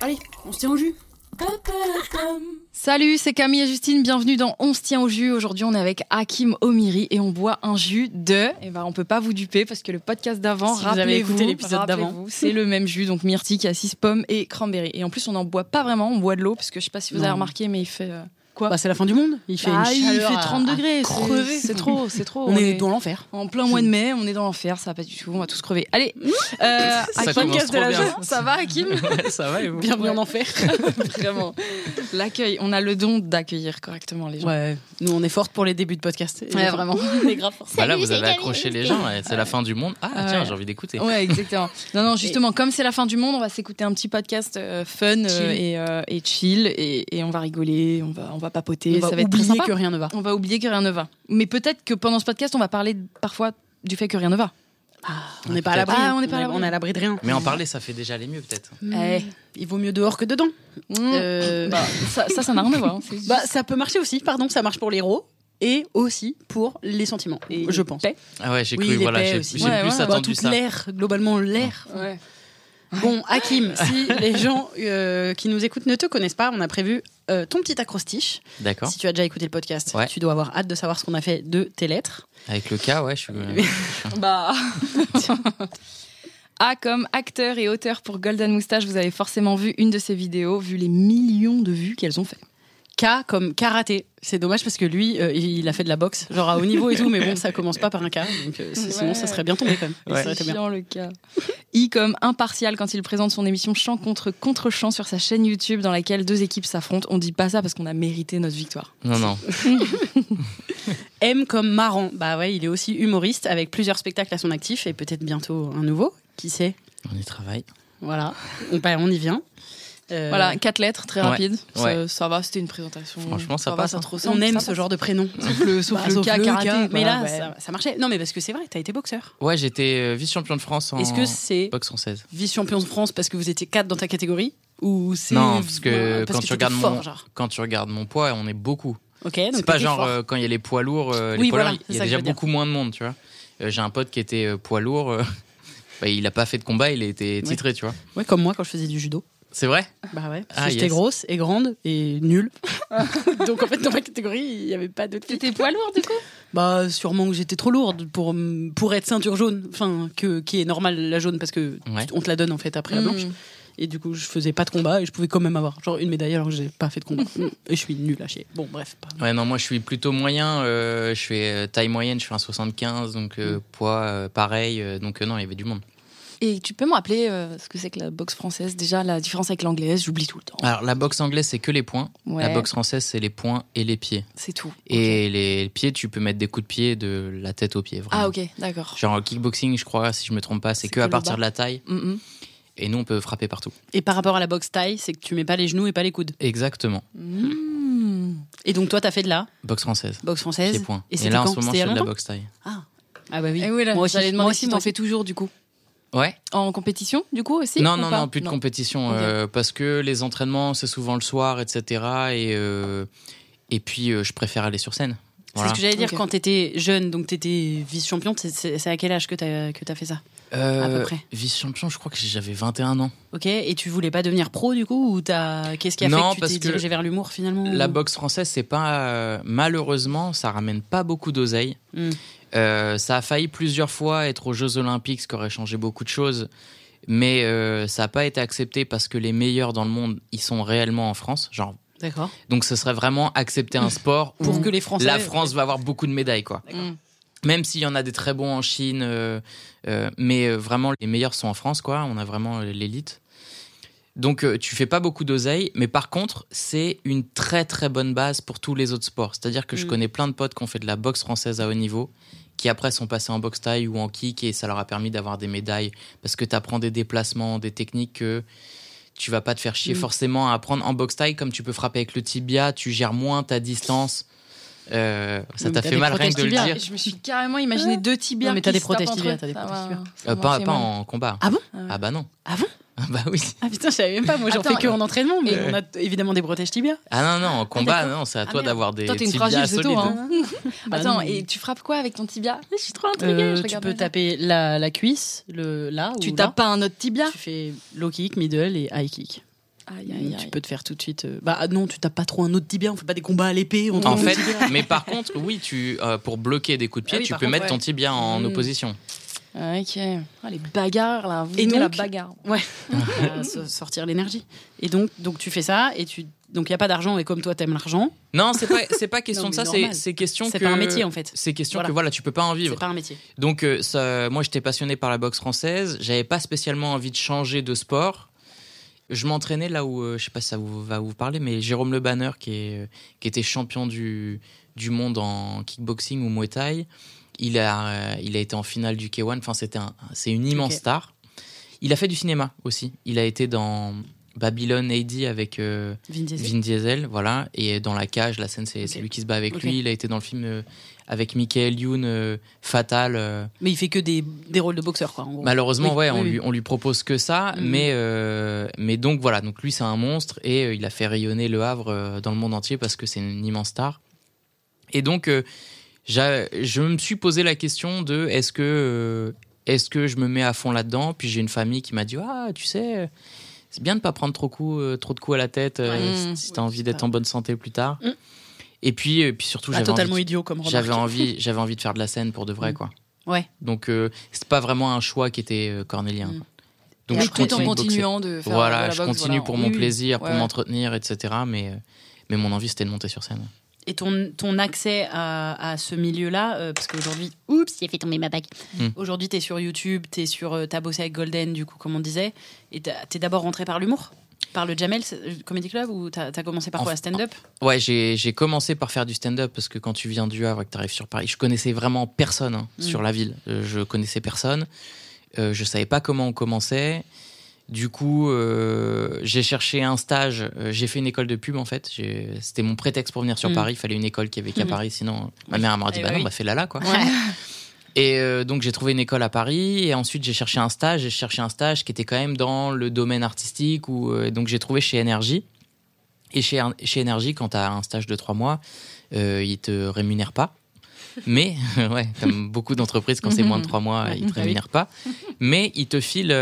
Allez, on se tient au jus. Salut, c'est Camille et Justine, bienvenue dans On se tient au jus. Aujourd'hui, on est avec Hakim Omiri et on boit un jus de. Et ben, on peut pas vous duper parce que le podcast d'avant, Si rappelez-vous, d'avant. c'est le même jus, donc myrtille, cassis, pomme et cranberry. Et en plus, on n'en boit pas vraiment, on boit de l'eau parce que je sais pas si vous avez remarqué, mais il fait. euh, quoi Bah, c'est la fin du monde. Il fait Ah, une il chaleur fait à- 30 à degrés, c'est- trop, c'est trop. On est dans l'enfer. En plein mois de mai, on est dans l'enfer, ça va pas du tout, on va tous crever. Allez, euh, Ça podcast de la bien. ça va Hakim ça va et vous Bienvenue Ouais. en enfer. Vraiment. L'accueil, on a le don d'accueillir correctement les gens. Ouais, nous on est fortes pour les débuts de podcast. Ouais, vraiment. On est grave. Bah là, vous avez accroché les gens, ouais, c'est la fin du monde. Ah, tiens, j'ai envie d'écouter. Ouais, exactement. Non, non, justement, comme c'est la fin du monde, on va s'écouter un petit podcast euh, fun euh, et, euh, et chill et, et on va rigoler, on va, on va papoter, On va ça va être très sympa. que rien ne va. On va oublier que rien ne va. Mais peut-être que pendant ce podcast, on va parler parfois du fait que rien ne va. On n'est pas à l'abri. Ah, on n'est pas à l'abri. On est à l'abri de rien. Mais en parler, ça fait déjà les mieux, peut-être. Eh. Il vaut mieux dehors que dedans. Euh, Bah, ça, ça, ça n'a rien à voir. bah, ça peut marcher aussi, pardon, ça marche pour les héros et aussi pour les sentiments, Et je pense. paix. Ah ouais, j'ai Oui, cru, voilà, j'ai Ouais, plus ouais. Bah, attendu toute ça. l'air, globalement l'air. Ouais. Bon, Hakim, si les gens euh, qui nous écoutent ne te connaissent pas, on a prévu euh, ton petit acrostiche. D'accord. Si tu as déjà écouté le podcast, Ouais. tu dois avoir hâte de savoir ce qu'on a fait de tes lettres. Avec le cas, ouais, je suis. Bah. A comme acteur et auteur pour Golden Moustache, vous avez forcément vu une de ses vidéos, vu les millions de vues qu'elles ont fait. K comme karaté. C'est dommage parce que lui, euh, il a fait de la boxe, genre à haut niveau et tout, mais bon, ça commence pas par un K, donc euh, sinon ça serait bien tombé quand même. Ouais. C'est bien. chiant le cas. I comme impartial quand il présente son émission Chant contre contre-chant sur sa chaîne YouTube dans laquelle deux équipes s'affrontent. On dit pas ça parce qu'on a mérité notre victoire. Non, non. M comme marrant. Bah ouais, il est aussi humoriste avec plusieurs spectacles à son actif et peut-être bientôt un nouveau. Qui sait? On y travaille. Voilà, on, bah, on y vient. Euh, Voilà, quatre lettres, très Ouais. rapide. Ça, Ouais. ça va, c'était une présentation. Franchement, ça va, passe, ça hein. ressemble, On aime ça ce genre de prénom. Sauf le, sauf Bah, le sauf cas le karaté. K, Mais là, ouais. ça, ça marchait. Non, mais parce que c'est vrai, t'as été boxeur. Ouais, j'étais euh, vice-champion de France en Est-ce que c'est boxe française. vice-champion de France parce que vous étiez 4 dans ta catégorie Ou c'est. Non, parce que parce quand tu regardes fort, mon- genre. Quand tu regardes mon poids, on est beaucoup. Ok, donc C'est pas genre euh, quand il y a les poids lourds, euh, les poids voilà, lourds, c'est il y a déjà beaucoup moins de monde, tu vois. J'ai un pote qui était poids lourd. bah, il a pas fait de combat, il a été Ouais. titré, tu vois. Ouais, comme moi quand je faisais du judo. C'est vrai Bah ouais. Ah, J'étais yes. grosse et grande et nulle. donc en fait, dans ma catégorie, il n'y avait pas d'autres. T'étais poids lourd du coup? Bah sûrement que j'étais trop lourde pour, pour être ceinture jaune. Enfin, que, qui est normal la jaune parce que Ouais. on te la donne en fait après la blanche. Mm. Et du coup, je faisais pas de combat et je pouvais quand même avoir genre une médaille alors que j'ai pas fait de combat. et je suis nulle à chier. Bon, bref. Pas... Ouais, non, moi je suis plutôt moyen. euh, je fais euh, taille moyenne, je fais un 75, donc euh, poids euh, pareil. euh, donc euh, non, il y avait du monde. Et tu peux me rappeler euh, ce que c'est que la boxe française? Déjà, la différence avec l'anglaise, j'oublie tout le temps. Alors la boxe anglaise, c'est que les points. Ouais. La boxe française, c'est les points et les pieds. C'est tout. Et les pieds, tu peux mettre des coups de pied de la tête aux pieds. Vraiment. Ah, ok, d'accord. Genre kickboxing, je crois, si je me trompe pas, c'est que que à partir bas. de la taille. Mm, mm. Et nous, on peut frapper partout. Et par rapport à la boxe taille, c'est que tu mets pas les genoux et pas les coudes. Exactement. Mm. Et donc toi, t'as fait de la Boxe française. boxe française. Pieds points. Et, là, en ce moment, je fais de la boxe taille. Ah. ah bah oui. Et oui, là, moi aussi. moi aussi, t'en aussi. fais toujours du coup. Ouais. En compétition, du coup aussi non, non, non, plus de compétition. Euh, parce que les entraînements, c'est souvent le soir, etc. Et, euh, et puis, euh, je préfère aller sur scène. C'est ce que j'allais dire Ok. quand t'étais jeune, donc t'étais vice-champion. c'est- à quel âge que t'as que t'as fait ça? Euh, à peu près. Vice-champion, je crois que j'avais 21 ans. Ok. Et tu voulais pas devenir pro du coup ou t'as qu'est-ce qui a Non, fait que tu parce t'es que dirigé vers l'humour finalement La ou- boxe française, c'est pas. malheureusement, ça ramène pas beaucoup d'oseille. Hmm. Euh, ça a failli plusieurs fois être aux Jeux Olympiques, ce qui aurait changé beaucoup de choses. Mais euh, ça n'a pas été accepté parce que les meilleurs dans le monde, ils sont réellement en France. Genre, D'accord. donc ce serait vraiment accepter un sport Pour où que les Français. la France va avoir beaucoup de médailles, quoi. Mm. Même s'il y en a des très bons en Chine, euh, euh, mais vraiment les meilleurs sont en France, quoi. On a vraiment l'élite. Donc euh, tu fais pas beaucoup d'oseille, mais par contre c'est une très très bonne base pour tous les autres sports. C'est-à-dire que je Mm. connais plein de potes qui ont fait de la boxe française à haut niveau, qui après sont passés en boxe taille ou en kick et ça leur a permis d'avoir des médailles parce que tu apprends des déplacements, des techniques que tu vas pas te faire chier Mm. forcément à apprendre en boxe taille comme tu peux frapper avec le tibia, tu gères moins ta distance. Euh, ça t'a fait mal rien que de le dire. Je me suis carrément imaginé deux tibias. Non, mais t'as des protèges tibias, t'as des protèges tibias. Euh, pas, en combat. Ah bon? Ah bah non. Ah bon? Ah bah oui. Ah putain, je savais même pas. Moi, j'en Attends, fais que en entraînement, mais et- on a évidemment des protèges tibia. Ah non, non, en combat, d'accord. non, c'est à Ah, toi d'avoir des Toi, t'es une tibias fragile, c'est tout. solides. Hein. Bah Attends, non. et tu frappes quoi avec ton tibia Je suis trop intriguée. Euh, je tu peux taper la, la cuisse, le là Tu ou tapes là. pas un autre tibia Tu fais low kick, middle et high kick. Aïe, aïe, Tu aïe. peux te faire tout de suite. euh, Bah ah non, tu tapes pas trop un autre tibia. On fait pas des combats à l'épée. on En fait, mais par contre, oui, tu euh, pour bloquer des coups de pied, Ah oui, tu peux contre, mettre ouais. ton tibia en Mm. opposition. Ah, Ok. Ah, les bagarres là. Vous Et la bagarre. À so- sortir l'énergie. Et donc, donc tu fais ça et tu donc il y a pas d'argent et comme toi t'aimes l'argent, Non, c'est pas c'est pas question Non, de ça, c'est c'est question c'est que pas un métier en fait. C'est question Voilà. que voilà, tu peux pas en C'est vivre. pas un métier. Donc euh, ça, moi j'étais passionné par la boxe française, j'avais pas spécialement envie de changer de sport. Je m'entraînais là où euh, je sais pas si ça vous va vous parler mais Jérôme Le Banner qui est euh, qui était champion du du monde en kickboxing ou muay thai, il a euh, il a été en finale du K1, enfin c'était un c'est une immense star. Il a fait du cinéma aussi. Il a été dans Babylon AD avec euh, Vin Diesel. Vin Diesel, voilà. Et dans la cage, la scène, c'est lui qui se bat avec lui. Il a été dans le film euh, avec Michael Youn, euh, Fatal. Mais il fait que des, des rôles de boxeur quoi. En gros. Malheureusement, Oui, ouais, oui, on, oui. Lui, on lui propose que ça. Mhm. Mais, mais donc voilà, donc lui, c'est un monstre et il a fait rayonner Le Havre dans le monde entier parce que c'est une immense star. Et donc, je me suis posé la question de est-ce que, euh, est-ce que je me mets à fond là-dedans? Puis j'ai une famille qui m'a dit Ah, tu sais. C'est bien de pas prendre trop, coup, euh, trop de coups à la tête euh, Ouais. si si t'as Oui, envie d'être en bonne santé plus tard. Mm. Et puis, puis surtout, j'avais totalement envie, idiot comme j'avais envie, j'avais envie de faire de la scène pour de vrai, Mm. quoi. Ouais. Donc, euh, c'est pas vraiment un choix qui était euh, cornélien. Mm. Donc, Et je tout en de continuant de faire de Voilà, la je continue voilà. pour Oui, mon plaisir, pour Ouais, m'entretenir, etc. Mais, mais mon envie, c'était de monter sur scène. Et ton, ton accès à, à ce milieu-là, euh, parce qu'aujourd'hui, oups, j'ai fait tomber ma bague. Hmm. Aujourd'hui, t'es sur YouTube, t'es sur, euh, t'as bossé avec Golden, du coup, comme on disait, et t'as- t'es d'abord rentré par l'humour, par le Jamel euh, Comedy Club, ou t'as as commencé par quoi, stand-up Ouais, j'ai commencé par faire du stand-up parce que quand tu viens du Havre et que tu arrives sur Paris, je connaissais vraiment personne hein, Mm. sur la ville. Euh, je connaissais personne. Euh, je savais pas comment on commençait. Du coup, euh, j'ai cherché un stage. Euh, j'ai fait une école de pub en fait. C'était mon prétexte pour venir sur Mm. Paris. Il fallait une école qui avait qu'à Mhm. Paris, sinon ma Oui. mère m'aurait dit Eh bah bah non, oui. bah fais là là quoi. Ouais. Et euh, donc j'ai trouvé une école à Paris et ensuite j'ai cherché un stage. J'ai cherché un stage qui était quand même dans le domaine artistique ou euh, donc j'ai trouvé chez Énergie. Et chez, chez Énergie, quand tu as un stage de trois mois, ils te rémunèrent pas. Mais, ouais, comme beaucoup d'entreprises, quand c'est moins de trois mois, ils te Ah oui. rémunèrent pas. Mais ils te filent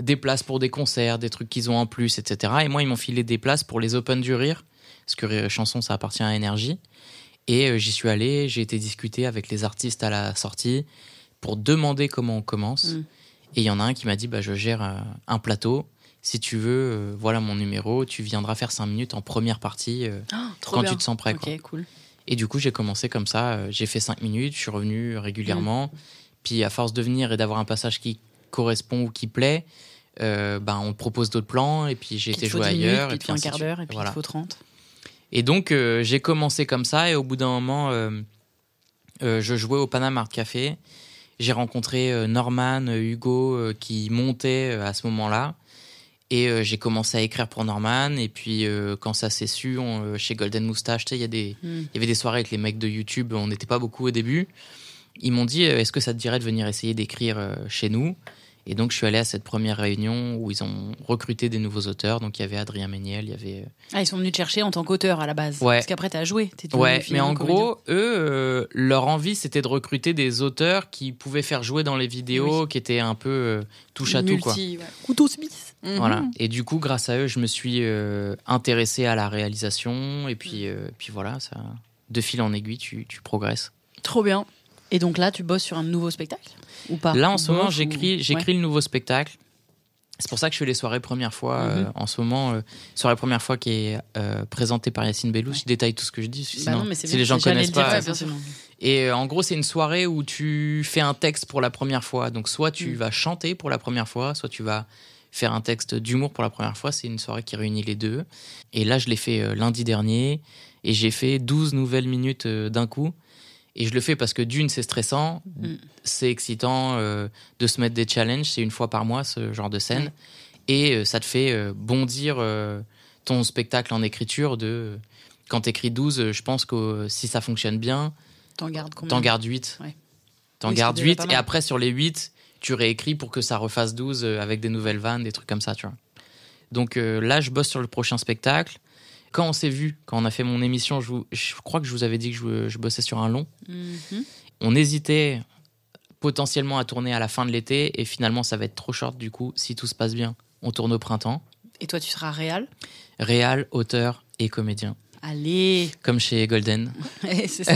des places pour des concerts, des trucs qu'ils ont en plus, etc. Et moi, ils m'ont filé des places pour les Open du Rire, parce que Rire et Chanson, ça appartient à Énergie. Et euh, j'y suis allé, j'ai été discuter avec les artistes à la sortie pour demander comment on commence. Mm. Et il y en a un qui m'a dit bah, Je gère euh, un plateau. Si tu veux, euh, voilà mon numéro. Tu viendras faire cinq minutes en première partie Ah, quand bien. tu te sens prêt. Quoi. cool. Et du coup, j'ai commencé comme ça. J'ai fait cinq minutes, je suis revenu régulièrement. Puis à force de venir et d'avoir un passage qui correspond ou qui plaît, euh, ben, on te propose d'autres plans. Et puis j'ai Puis été joué 10 minutes, ailleurs. puis et il te faut un quart d'heure, et puis Voilà. il te faut 30. Et donc, euh, j'ai commencé comme ça, et au bout d'un moment, euh, je jouais au Panama Art Café. J'ai rencontré Norman, Hugo, qui montaient euh, à ce moment-là. Et j'ai commencé à écrire pour Norman. Et puis, quand ça s'est su, on, chez Golden Moustache, il y, des- Mm. y avait des soirées avec les mecs de YouTube. On n'était pas beaucoup au début. Ils m'ont dit Est-ce que ça te dirait de venir essayer d'écrire chez nous? Et donc, je suis allé à cette première réunion où ils ont recruté des nouveaux auteurs. Donc, il y avait Adrien Méniel, il y avait. euh, Ah, ils sont venus te chercher en tant qu'auteur à la base. Ouais. Parce qu'après, t'as joué. t'es devenu Ouais, mais en comédien. gros, eux, euh, leur envie, c'était de recruter des auteurs qui pouvaient faire jouer dans les vidéos, qui étaient un peu euh, touche à tout, quoi. Multi, ouais. Couteau Smith. Mhm. Voilà. Et du coup, grâce à eux, je me suis euh, intéressé à la réalisation, et puis, euh, puis voilà, ça, de fil en aiguille, tu, tu progresses. Trop bien. Et donc là, tu bosses sur un nouveau spectacle? Ou pas Là, en ce moment, j'écris, j'écris Ouais. le nouveau spectacle. C'est pour ça que je fais les soirées première fois. Mhm. euh, en ce moment, euh, soirée première fois qui est euh, présentée par Yacine Bellous. Je détaille tout ce que je dis. Bah Sinon, non, mais c'est si les gens connaissent le dire, pas. ouais. Et en gros, c'est une soirée où tu fais un texte pour la première fois. Donc, soit tu Mm. vas chanter pour la première fois, soit tu vas faire un texte d'humour pour la première fois. C'est une soirée qui réunit les deux. Et là, je l'ai fait lundi dernier. Et j'ai fait 12 nouvelles minutes d'un coup. Et je le fais parce que d'une, c'est stressant, Mm. c'est excitant euh, de se mettre des challenges. C'est une fois par mois, ce genre de scène. Et euh, ça te fait euh, bondir ton spectacle en écriture. De, quand tu écris 12, euh, je pense que si ça fonctionne bien, T'en gardes combien T'en gardes 8. Ouais. T'en Oui, ce gardes qui est déjà 8 pas et après sur les 8, tu réécris pour que ça refasse 12 euh, avec des nouvelles vannes, des trucs comme ça, tu vois. Donc là, je bosse sur le prochain spectacle. Quand on s'est vu, quand on a fait mon émission, je, vous- je crois que je vous avais dit que je, je bossais sur un long. Mhm. On hésitait potentiellement à tourner à la fin de l'été et finalement ça va être trop short du coup, si tout se passe bien. On tourne au printemps. Et toi, tu seras réel Réal, auteur et comédien. Allez Comme chez Golden. C'est ça.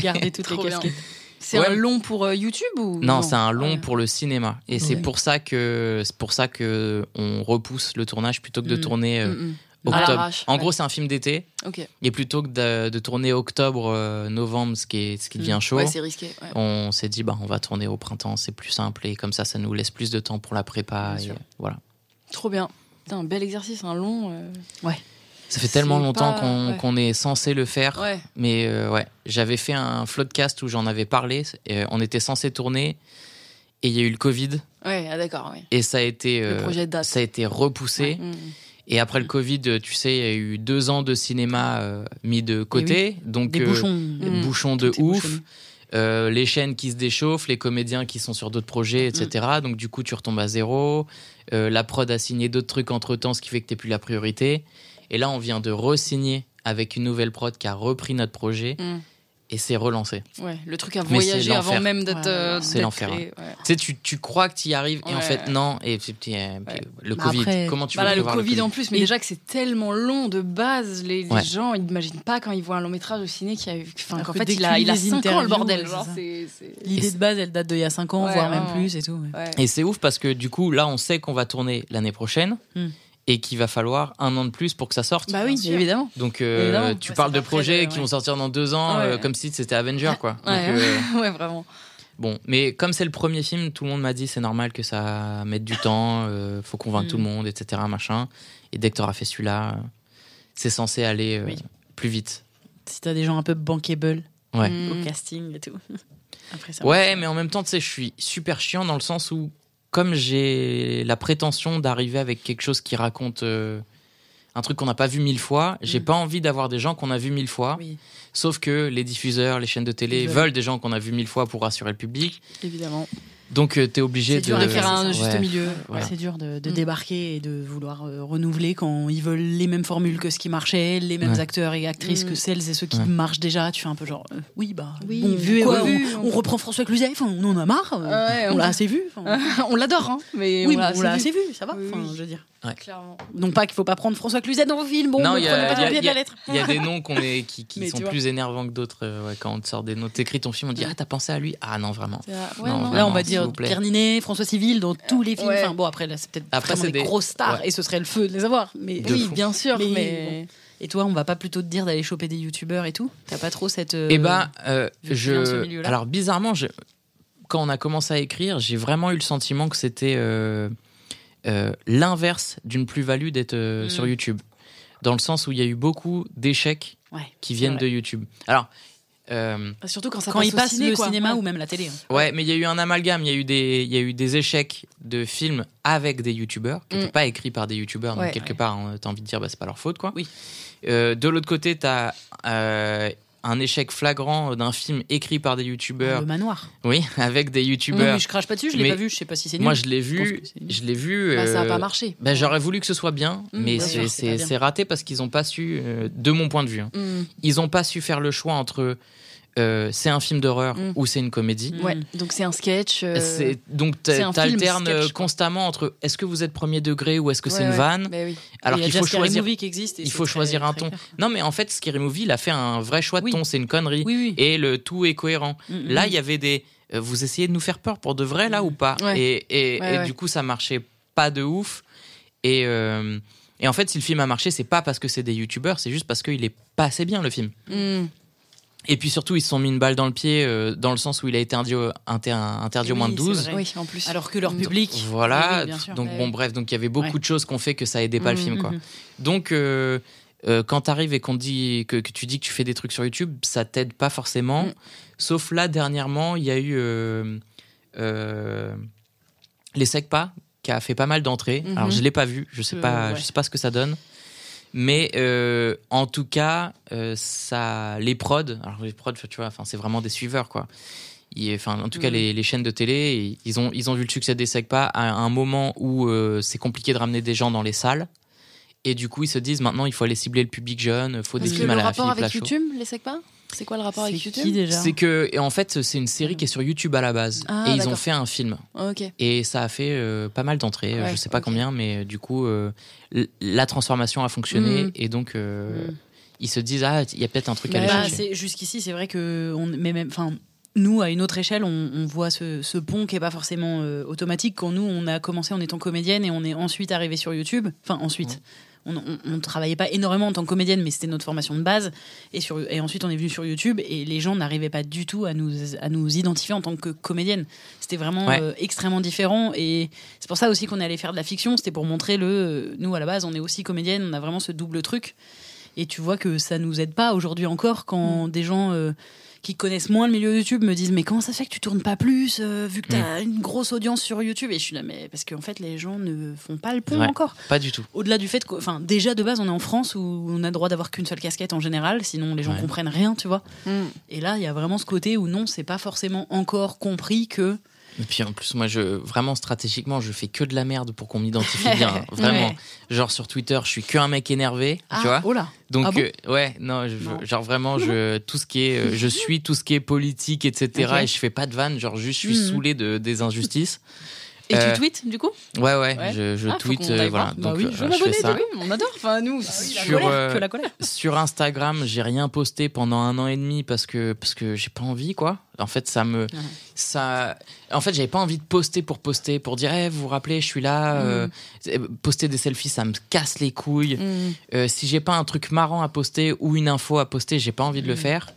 Gardez toutes les casquettes. C'est Ouais. un long pour euh, YouTube ou Non, c'est un long Ouais. pour le cinéma. Et c'est pour ça que c'est pour ça que on repousse le tournage plutôt que de Mm. tourner euh, Mm, mm. Octobre. En ouais. gros, c'est un film d'été. Et plutôt que de, de tourner octobre, euh, novembre, ce qui est ce qui devient Mm. chaud, Ouais, c'est risqué. ouais. on s'est dit bah on va tourner au printemps, c'est plus simple et comme ça, ça nous laisse plus de temps pour la prépa. Bien et voilà. Trop bien. Putain, un bel exercice, un long. euh, Ça fait tellement C'est longtemps pas- qu'on ouais. est censé le faire. Ouais. Mais euh, ouais, j'avais fait un floodcast où j'en avais parlé. et, on était censé tourner et il y a eu le Covid Ouais, ah, d'accord. Ouais. et ça a été Le euh, projet de date. ça a été repoussé. Mm. Et après le Covid, tu sais, il y a eu deux ans de cinéma euh, mis de côté. Donc, Des euh, bouchons. des Mm. bouchons de ouf. euh, les chaînes qui se déchauffent, les comédiens qui sont sur d'autres projets, etc. Mm. Donc, du coup, tu retombes à zéro. Euh, la prod a signé d'autres trucs entre temps, ce qui fait que tu plus la priorité. Et là, on vient de re-signer avec une nouvelle prod qui a repris notre projet Mm. Et c'est relancé. Ouais, le truc à voyager avant même d'être. Ouais, euh, c'est l'enfer, ouais. Tu sais, tu, tu crois que tu y arrives et en fait, non. Et puis, puis, euh, le Bah Covid, après- comment tu Bah veux là, le prévoir COVID, en plus, mais Et- déjà que c'est tellement long de base, les, les Ouais. gens ils n'imaginent pas quand ils voient un long métrage au ciné qu'il y a eu. Enfin, qu'en que fait, il a, il a les 5 ans le bordel. L'idée de base, elle date d'il y a 5 ans, Ouais, voire même plus et tout. Et c'est ouf parce que du coup, là, on sait qu'on va tourner l'année prochaine Hmm. Et qu'il va falloir un an de plus pour que ça sorte. Bah oui, Bien sûr. évidemment. Donc, euh, Évidemment. tu Ouais, parles de projets qui ouais. vont sortir dans deux ans, Ouais. euh, comme si c'était Avenger, quoi. Donc, Ouais, euh, ouais, vraiment. bon, mais comme c'est le premier film, tout le monde m'a dit c'est normal que ça mette du temps, euh, faut convaincre Mm. tout le monde, etc. Machin. Et dès que t'auras fait celui-là, c'est censé aller euh, Oui. plus vite. Si t'as des gens un peu bankable Ouais. Mm. au casting et tout. Après, ça Ouais, mais en même temps, tu sais, je suis super chiant dans le sens où, comme j'ai la prétention d'arriver avec quelque chose qui raconte euh, un truc qu'on n'a pas vu mille fois, j'ai Mm. pas envie d'avoir des gens qu'on a vu mille fois. Oui, Sauf que les diffuseurs, les chaînes de télé veulent. des gens qu'on a vu mille fois pour rassurer le public. Évidemment. Donc, euh, t'es obligé C'est de. dur de Ouais, faire un juste Ouais. milieu. Voilà. c'est dur de, de Mm. débarquer et de vouloir euh, renouveler quand ils veulent les mêmes formules que ce qui marchait, les mêmes Ouais. acteurs et actrices Mm. que celles et ceux qui Ouais. marchent déjà. Tu fais un peu genre, euh, oui, bah, Oui, bon, vu quoi, on, on reprend François Cluzet, enfin, on en a marre. euh, Ouais, on l'a assez vu. on l'adore, hein, mais oui, on l'a on l'a assez assez vu. vu, ça va. Oui, enfin, oui. je veux dire. Clairement. Non pas qu'il faut pas prendre François Cluzet dans vos films, bon, Non, il y a- y des noms qu'on est, qui, sont plus énervants que d'autres euh, ouais, quand on te sort des noms. T'écris ton film, on dit Ah, t'as pensé à lui? Ah non, vraiment. Ouais, Non, non. Là, on va dire. Pierre Ninet, François Civil dans tous les films. Ouais. Enfin, bon, après, là, c'est peut-être Après, vraiment c'est des des- grosses stars ouais. et ce serait le feu de les avoir. Mais De Oui, fou. bien sûr, Mais mais. Et toi, on va pas plutôt te dire d'aller choper des youtubeurs et tout? T'as pas trop cette. euh, Eh ben, euh, je. Alors, bizarrement, je- quand on a commencé à écrire, j'ai vraiment eu le sentiment que c'était euh, l'inverse d'une plus-value d'être euh, Mm. sur YouTube. Dans le sens où il y a eu beaucoup d'échecs Ouais, qui viennent vrai. de YouTube. Alors, euh, Surtout quand ça Quand passe ils au passent ciné, le quoi. cinéma Ouais. ou même la télé. hein. ouais, mais il y a eu un amalgame. Il y a eu des, il y a eu des échecs de films avec des youtubeurs qui n'étaient Mm. pas écrits par des youtubeurs. Donc Ouais. quelque part, hein, t'as envie de dire, bah, c'est pas leur faute, quoi. Oui. Euh, de l'autre côté, t'as euh, un échec flagrant d'un film écrit par des youtubeurs. Le manoir. Oui, avec des youtubeurs. je crache pas dessus, je l'ai pas vu, je sais pas si c'est nul. Moi, je l'ai vu. Je l'ai. Bah, ça a euh, pas marché. ben, j'aurais voulu que ce soit bien, Mm, mais c'est raté parce qu'ils ont pas su, euh, de mon point de vue, hein, Mm. ils ont pas su faire le choix entre euh, c'est un film d'horreur Mm. ou c'est une comédie. Mm. Ouais, donc c'est un sketch. euh, C'est- donc t'alternes constamment entre est-ce que vous êtes premier degré ou est-ce que c'est une ouais. vanne Bah oui. alors qu'il faut choisir Movie qui existe. il faut très- choisir un ton clair. non mais en fait Scary Movie il a fait un vrai choix de Oui. ton c'est une connerie Oui, et le tout est cohérent Mm, là il y avait des euh, vous essayez de nous faire peur pour de vrai là ou pas et, et, du coup ça marchait pas de ouf et et en fait si le film a marché c'est pas parce que c'est des youtubeurs c'est juste parce qu'il est pas assez bien le film. Et puis surtout ils se sont mis une balle dans le pied euh, dans le sens où il a été interdit au, inter- interdit au moins de c'est 12 vrai. Oui, en plus. Alors que leur Donc, public. Voilà, Oui, oui, donc Ouais, bon bref, donc il y avait beaucoup Ouais. de choses qu'on fait que ça aidait pas le Mhm, film quoi. Mhm. Donc euh, euh, quand t'arrives et qu'on dit que, que tu dis que tu fais des trucs sur YouTube, ça t'aide pas forcément. Mm. Sauf là dernièrement, il y a eu euh, euh, les Secpa qui a fait pas mal d'entrées. Mhm. Alors je l'ai pas vu, je sais Euh, pas, ouais. je sais pas ce que ça donne. Mais euh, en tout cas, euh, ça, les prods, alors les prods, tu vois, enfin c'est vraiment des suiveurs quoi. Il- Enfin, en tout cas, Mhm. les, les chaînes de télé, ils ont, ils ont vu le succès des Secpa à un moment où euh, c'est compliqué de ramener des gens dans les salles. Et du coup, ils se disent maintenant, il faut aller cibler le public jeune, il faut des Parce que films à le la rapport avec Lachaud. YouTube, les Secpa C'est quoi le rapport avec YouTube qui déjà C'est que, et en fait, c'est une série qui est sur YouTube à la base. Ah, et ils ont fait un film. Ok. Et ça a fait euh, pas mal d'entrées. euh, Ouais, je sais pas combien, mais euh, du coup, euh, la transformation a fonctionné. Mhm. Et donc, euh, Mhm. ils se disent, ah, il y a peut-être un truc à Bah, aller Bah, chercher. Jusqu'ici, c'est vrai que on, mais même, enfin, nous à une autre échelle, on, on voit ce, ce pont qui est pas forcément euh, automatique. Quand nous, on a commencé en étant comédienne et on est ensuite arrivé sur YouTube. Enfin, ensuite. On, on travaillait pas énormément en tant que comédienne, mais c'était notre formation de base. Et, sur, et ensuite, on est venu sur YouTube et les gens n'arrivaient pas du tout à nous, à nous identifier en tant que comédienne. C'était vraiment Ouais. euh, extrêmement différent. Et c'est pour ça aussi qu'on est allé faire de la fiction. C'était pour montrer le. euh, Nous, à la base, on est aussi comédienne. On a vraiment ce double truc. Et tu vois que ça nous aide pas aujourd'hui encore Mm. quand des gens euh, qui connaissent moins le milieu de YouTube me disent mais comment ça se fait que tu tournes pas plus euh, vu que tu Mm. as une grosse audience sur YouTube? Et je suis là mais parce qu'en fait les gens ne font pas le pont Ouais. encore. Pas du tout. Au-delà du fait que enfin déjà de base on est en France où on a le droit d'avoir qu'une seule casquette en général sinon les gens Ouais. comprennent rien, tu vois. Mm. Et là il y a vraiment ce côté où non, c'est pas forcément encore compris que Et puis en plus, moi, je, vraiment stratégiquement, je fais que de la merde pour qu'on m'identifie bien. Vraiment. Ouais. Genre sur Twitter, je suis que un mec énervé, tu vois. oh là. Donc Ah bon euh, ouais, non, je- Non. genre vraiment, je tout ce qui est, euh, je suis tout ce qui est politique, etc. Et je fais pas de vanne, genre juste je suis Mhm. saoulé de des injustices. Et Euh, tu tweets du coup Ouais ouais, Ouais. je, je Ah, faut tweet, qu'on euh, voilà. Bah Donc oui, euh, je fais ça. Oui, on adore. Enfin, nous. Sur, colère, euh, que la colère. Sur Instagram, j'ai rien posté pendant un an et demi parce que parce que j'ai pas envie quoi. En fait, ça me ça. En fait, j'avais pas envie de poster pour poster pour dire, Eh, vous vous rappelez, je suis là. euh, poster des selfies, ça me casse les couilles. Mm. Euh, si j'ai pas un truc marrant à poster ou une info à poster, j'ai pas envie de le faire.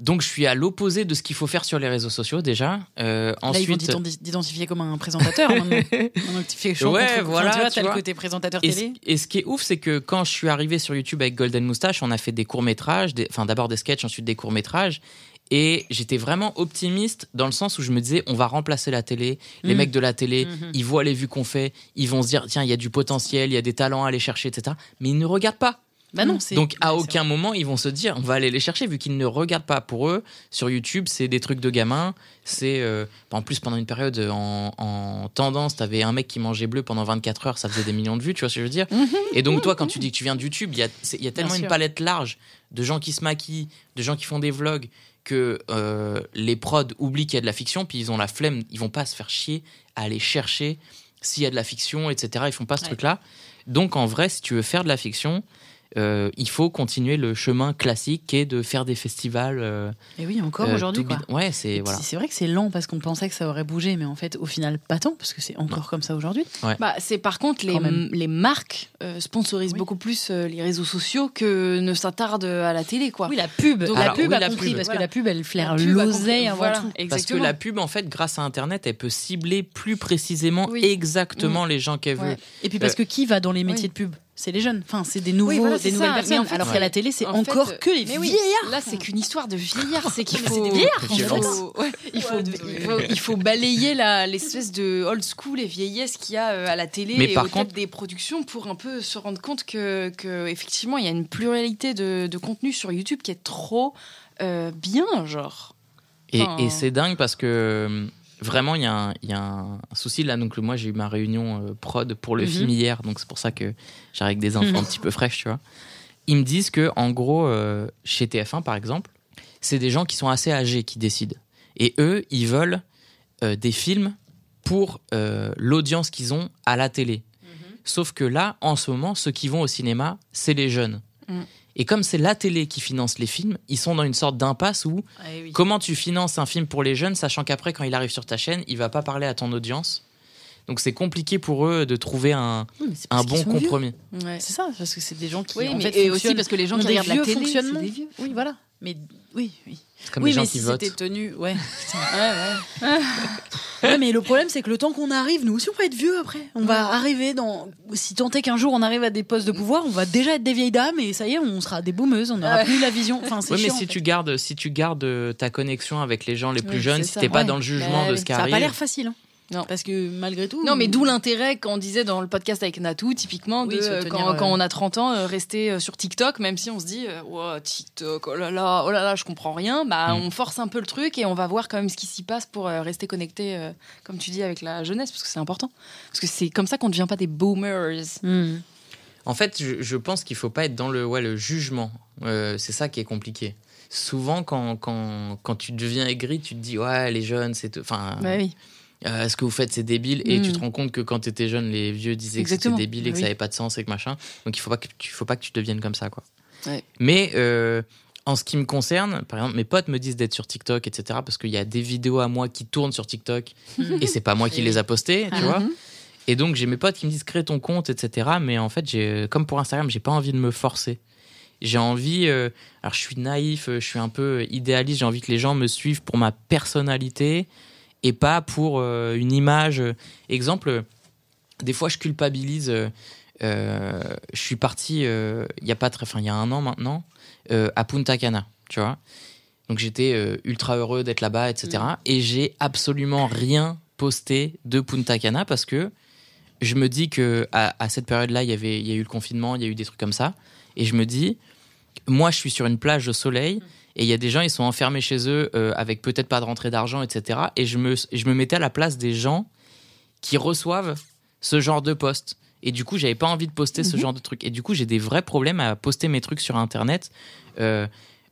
Donc je suis à l'opposé de ce qu'il faut faire sur les réseaux sociaux déjà. Euh, Là, ils vont ensuite, t'identi- t'identifier comme un présentateur maintenant. Maintenant que tu fais chaud Ouais, voilà, tu vois, tu t'as le vois. côté présentateur et, télé. ce- et ce qui est ouf, c'est que quand je suis arrivé sur YouTube avec Golden Moustache, on a fait des courts métrages, enfin d'abord des sketchs, ensuite des courts métrages. Et j'étais vraiment optimiste dans le sens où je me disais, on va remplacer la télé. Les Mhm. mecs de la télé, Mhm. ils voient les vues qu'on fait, ils vont se dire, tiens, il y a du potentiel, il y a des talents à aller chercher, etc. Mais ils ne regardent pas. Bah non, c'est- Donc à aucun moment ils vont se dire on va aller les chercher vu qu'ils ne regardent pas pour eux. Sur YouTube c'est des trucs de gamins. C'est euh, en plus pendant une période en, en tendance t'avais un mec qui mangeait bleu pendant 24 heures ça faisait des millions de vues tu vois ce que je veux dire? Et donc toi quand tu dis que tu viens de YouTube il y a, y tellement une palette large de gens qui se maquillent de gens qui font des vlogs que euh, les prods oublient qu'il y a de la fiction puis ils ont la flemme ils vont pas se faire chier à aller chercher s'il y a de la fiction etc ils font pas ce Ouais. truc là donc en vrai si tu veux faire de la fiction euh, il faut continuer le chemin classique qui est de faire des festivals. euh, Et oui, encore euh, aujourd'hui. quoi. Ouais, c'est voilà. C'est vrai que c'est lent parce qu'on pensait que ça aurait bougé, mais en fait, au final, pas tant, parce que c'est encore comme ça aujourd'hui. Bah, c'est par contre les, les marques euh, sponsorisent Oui. beaucoup plus euh, les réseaux sociaux que ne s'attardent à la télé, quoi. Oui, la pub. Donc, la pub oui, a la compris, pub. parce que la pub, elle flaire l'oseille avant Voilà, tout. Parce que la pub, en fait, grâce à Internet, elle peut cibler plus précisément Oui. exactement les gens qu'elle veut. Ouais. Et puis parce que qui va dans les métiers de pub? C'est les jeunes. Enfin, c'est des nouveaux, Oui, voilà, des nouvelles ça. personnes. Mais en fait, alors ouais. qu'à la télé, c'est En encore fait, que les mais oui, vieillards. Là, c'est qu'une histoire de vieillards. C'est qu'il faut. des vieillards, il en fait. faut, ouais, il faut, il faut- il faut balayer la- l'espèce de old school et vieillesse qu'il y a euh, à la télé Mais et par au contre- des productions pour un peu se rendre compte que, que effectivement, il y a une pluralité de, de contenu sur YouTube qui est trop euh, bien, genre. Et, Enfin, et c'est dingue parce que euh, vraiment, il y, a un- y a un souci là. Donc, moi, j'ai eu ma réunion euh, prod pour le Mhm. film hier. Donc, c'est pour ça que j'arrive avec des infos Mhm. un petit peu fraîches, tu vois. Ils me disent que, en gros, euh, chez TF1, par exemple, c'est des gens qui sont assez âgés qui décident. Et eux, ils veulent euh, des films pour l'audience qu'ils ont à la télé. Sauf que là, en ce moment, ceux qui vont au cinéma, c'est les jeunes. Mm. Et comme c'est la télé qui finance les films, ils sont dans une sorte d'impasse où oui. comment tu finances un film pour les jeunes, sachant qu'après, quand il arrive sur ta chaîne, il va pas parler à ton audience. Donc c'est compliqué pour eux de trouver un, Oui, un bon compromis. Ouais. C'est ça, parce que c'est des gens qui Oui, en mais fait, et aussi fonctionnent- parce que les gens qui regardent la télé, c'est des vieux. Oui, voilà. Mais oui, oui. C'est comme oui, les gens mais qui si votent. c'était tenu, ouais. Ouais, ouais. Ouais, mais le problème, c'est que le temps qu'on arrive, nous aussi, on va être vieux après. On va arriver dans. Si tant est qu'un jour on arrive à des postes de pouvoir, on va déjà être des vieilles dames et ça y est, on sera des boumeuses, on n'aura Ouais. plus la vision. Enfin, c'est Oui, mais chiant, si tu gardes, si tu gardes euh, ta connexion avec les gens les plus Oui, jeunes, c'est si ça. t'es pas Ouais. dans le jugement de ce qui Ça a arrive, pas l'air facile. hein. Non. Parce que malgré tout. Non, mais d'où l'intérêt quand on disait dans le podcast avec Natou, typiquement, Oui, euh, tenir, quand, euh, quand on a 30 ans, euh, rester euh, sur TikTok, même si on se dit, euh, Ouah, TikTok, oh là là, oh là là, je comprends rien, bah, Mm. on force un peu le truc et on va voir quand même ce qui s'y passe pour euh, rester connecté, euh, comme tu dis, avec la jeunesse, parce que c'est important. Parce que c'est comme ça qu'on ne devient pas des boomers. Hmm. En fait, je, je pense qu'il faut pas être dans le, ouais, le jugement. Euh, c'est ça qui est compliqué. Souvent, quand, quand, quand tu deviens aigri, tu te dis ouais, les jeunes, c'est, enfin, Bah oui. Euh, ce que vous faites, c'est débile. Et tu te rends compte que quand tu étais jeune, les vieux disaient Exactement. que c'était débile et que Oui. ça avait pas de sens et que machin. Donc il faut pas que tu, faut pas que tu deviennes comme ça, quoi. Ouais. Mais euh, en ce qui me concerne, par exemple, mes potes me disent d'être sur TikTok, etc. Parce qu'il y a des vidéos à moi qui tournent sur TikTok et c'est pas moi qui les a postées, tu Ah. vois. Mhm. Et donc j'ai mes potes qui me disent crée ton compte, etc. Mais en fait, j'ai, comme pour Instagram, j'ai pas envie de me forcer. J'ai envie, euh, alors je suis naïf, euh, je suis un peu idéaliste, j'ai envie que les gens me suivent pour ma personnalité et pas pour euh, une image. Exemple, des fois je culpabilise. euh, euh, je suis parti euh, il y a pas très, il y a un an maintenant euh, à Punta Cana, tu vois. Donc j'étais ultra heureux d'être là-bas, etc. Et j'ai absolument rien posté de Punta Cana parce que je me dis que à, à cette période-là, il y avait, il y a eu le confinement, il y a eu des trucs comme ça, et je me dis, moi, je suis sur une plage au soleil. Et il y a des gens, ils sont enfermés chez eux euh, avec peut-être pas de rentrée d'argent, etc. Et je me, je me mettais à la place des gens qui reçoivent ce genre de posts. Et du coup, j'avais pas envie de poster ce genre de trucs. Et du coup, j'ai des vrais problèmes à poster mes trucs sur Internet. Euh,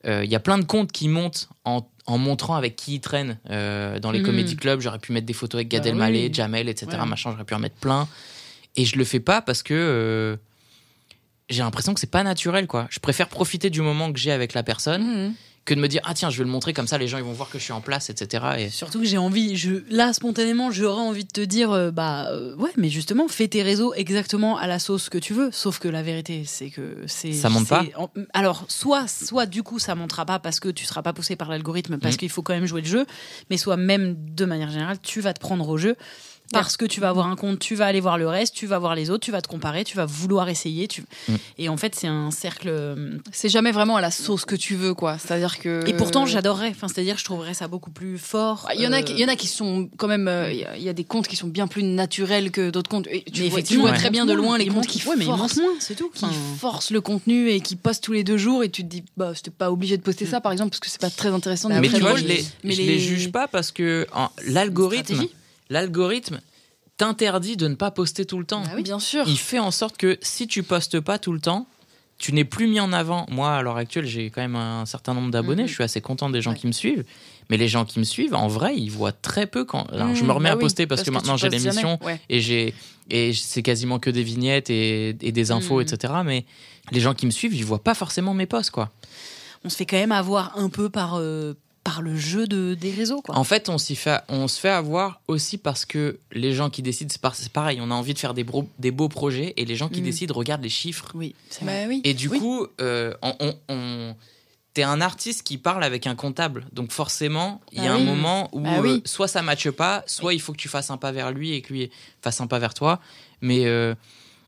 euh, Il y a plein de comptes qui montent en, en montrant avec qui ils traînent dans les Mhm. comédie clubs. J'aurais pu mettre des photos avec Gad Bah Elmaleh, oui. Jamel, etc. Ouais. Machin, j'aurais pu en mettre plein. Et je le fais pas parce que j'ai l'impression que c'est pas naturel, quoi. Je préfère profiter du moment que j'ai avec la personne Mhm. Que de me dire ah tiens je vais le montrer comme ça les gens ils vont voir que je suis en place etc et Surtout que j'ai envie, je, là spontanément, j'aurais envie de te dire, euh, bah euh, ouais, mais justement, fais tes réseaux exactement à la sauce que tu veux. Sauf que la vérité, c'est que c'est. Ça monte en- alors, soit, soit du coup, ça montera pas parce que tu seras pas poussé par l'algorithme, parce Mhm. qu'il faut quand même jouer le jeu, mais soit même de manière générale, tu vas te prendre au jeu. Parce que tu vas avoir un compte, tu vas aller voir le reste, tu vas voir les autres, tu vas te comparer, tu vas vouloir essayer. Tu... Mm. Et en fait, c'est un cercle. euh, C'est jamais vraiment à la sauce que tu veux, quoi. C'est-à-dire que. Et pourtant, j'adorerais. Enfin, c'est-à-dire, je trouverais ça beaucoup plus fort. Ah, Il y, en a, euh, qui- il y en a qui sont quand même. euh, Il y, a- il y a des comptes qui sont bien plus naturels que d'autres comptes. Et tu, mais vois, tu très bien de loin les comptes qui ouais, mais forcent, moins, c'est tout. qui Enfin, forcent le contenu et qui postent tous les deux jours et tu te dis, bah, c'était pas obligé de poster ça, par exemple, parce que c'est pas très intéressant. Bah mais très tu vois drôle. je les Mais je les- les juge pas parce que en- l'algorithme stratégie. L'algorithme t'interdit de ne pas poster tout le temps Ah oui, bien sûr. il fait en sorte que si tu postes pas tout le temps tu n'es plus mis en avant moi à l'heure actuelle j'ai quand même un certain nombre d'abonnés Mhm. je suis assez content des gens Ouais. qui me suivent mais les gens qui me suivent en vrai ils voient très peu quand alors, je me remets bah à oui, poster parce, que, maintenant j'ai l'émission. Ouais. et j'ai et c'est quasiment que des vignettes et, et des infos Mhm. etc mais les gens qui me suivent ils voient pas forcément mes posts quoi on se fait quand même avoir un peu par, euh, par le jeu de, des réseaux. Quoi. En fait, on, s'y fait, on se fait avoir aussi parce que les gens qui décident, c'est par- c'est pareil, on a envie de faire des, bro- des beaux projets et les gens qui Mm. décident regardent les chiffres. Oui, c'est vrai. Bah oui. Et du Oui. coup, euh, on, on- on- t'es un artiste qui parle avec un comptable. Donc forcément, il y a Ah un moment où Bah oui. euh, soit ça matche pas, soit il faut que tu fasses un pas vers lui et que lui fasse un pas vers toi. Mais euh,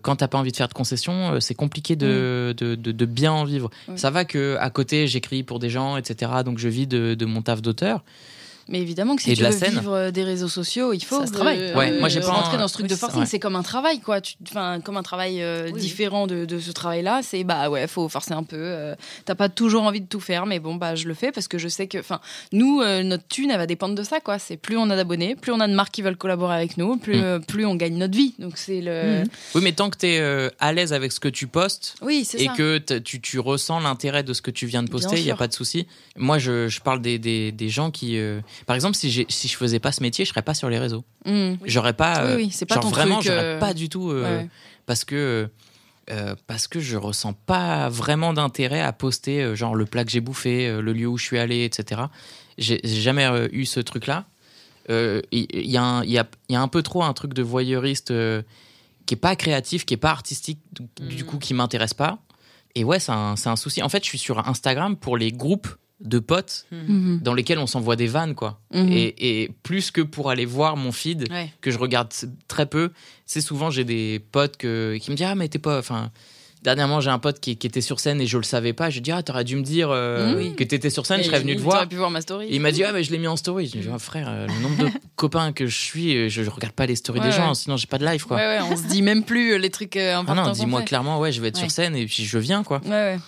quand t'as pas envie de faire de concessions, euh, c'est compliqué de, de, de- de bien en vivre. Ça va que à côté, j'écris pour des gens, etc. Donc je vis de, de mon taf d'auteur. Mais évidemment que si Et tu de veux scène. vivre euh, des réseaux sociaux, il faut Ça se euh, travaille. Ouais, moi, j'ai pas rentrer un- dans ce truc de forcing. ouais. C'est comme un travail, quoi. Enfin, comme un travail euh, Oui. différent de, de ce travail-là. C'est bah ouais, faut forcer un peu. euh, T'as pas toujours envie de tout faire, mais bon, bah je le fais parce que je sais que, enfin, nous, euh, notre thune, elle va dépendre de ça, quoi. C'est plus on a d'abonnés, plus on a de marques qui veulent collaborer avec nous, plus Mm. euh, plus on gagne notre vie. Donc c'est le. Mhm. Oui, mais tant que tu es à l'aise avec ce que tu postes Oui, c'est et ça. que tu, tu ressens l'intérêt de ce que tu viens de poster, il n'y a pas de souci. Moi, je, je parle des, des, des gens qui. Par exemple, si, j'ai- si je faisais pas ce métier, je serais pas sur les réseaux. Mm. J'aurais pas. Oui, euh, oui, c'est pas genre ton vraiment, truc, j'aurais euh, pas du tout. euh, Ouais. Parce que. euh, parce que je ressens pas vraiment d'intérêt à poster euh, genre le plat que j'ai bouffé, euh, le lieu où je suis allé, etc. J'ai j'ai jamais eu ce truc-là. Il y, a un- il y a, il y a un peu trop un truc de voyeuriste qui est pas créatif, qui est pas artistique, du, du coup qui m'intéresse pas. Et ouais, c'est un, c'est un souci. En fait, je suis sur Instagram pour les groupes de potes Mhm. dans lesquels on s'envoie des vannes, quoi. Mhm. Et, et plus que pour aller voir mon feed, Ouais. que je regarde très peu, c'est souvent j'ai des potes que, qui me disent Ah, mais t'es pas. Enfin, dernièrement, j'ai un pote qui, qui était sur scène et je le savais pas. Je dis Ah, t'aurais dû me dire euh, Oui. que t'étais sur scène, je serais venu te voir. pu voir ma story. Et il m'a dit Ah, mais je l'ai mis en story. Je dis Ah, frère, euh, le nombre de copains que je suis, euh, je, je regarde pas les stories Ouais, des gens, sinon j'ai pas de live, quoi. Ouais, ouais, on se dit même plus les trucs euh, Ah importants. non, dis-moi clairement, ouais, je vais être Ouais. sur scène et puis je viens, quoi. Ouais, ouais.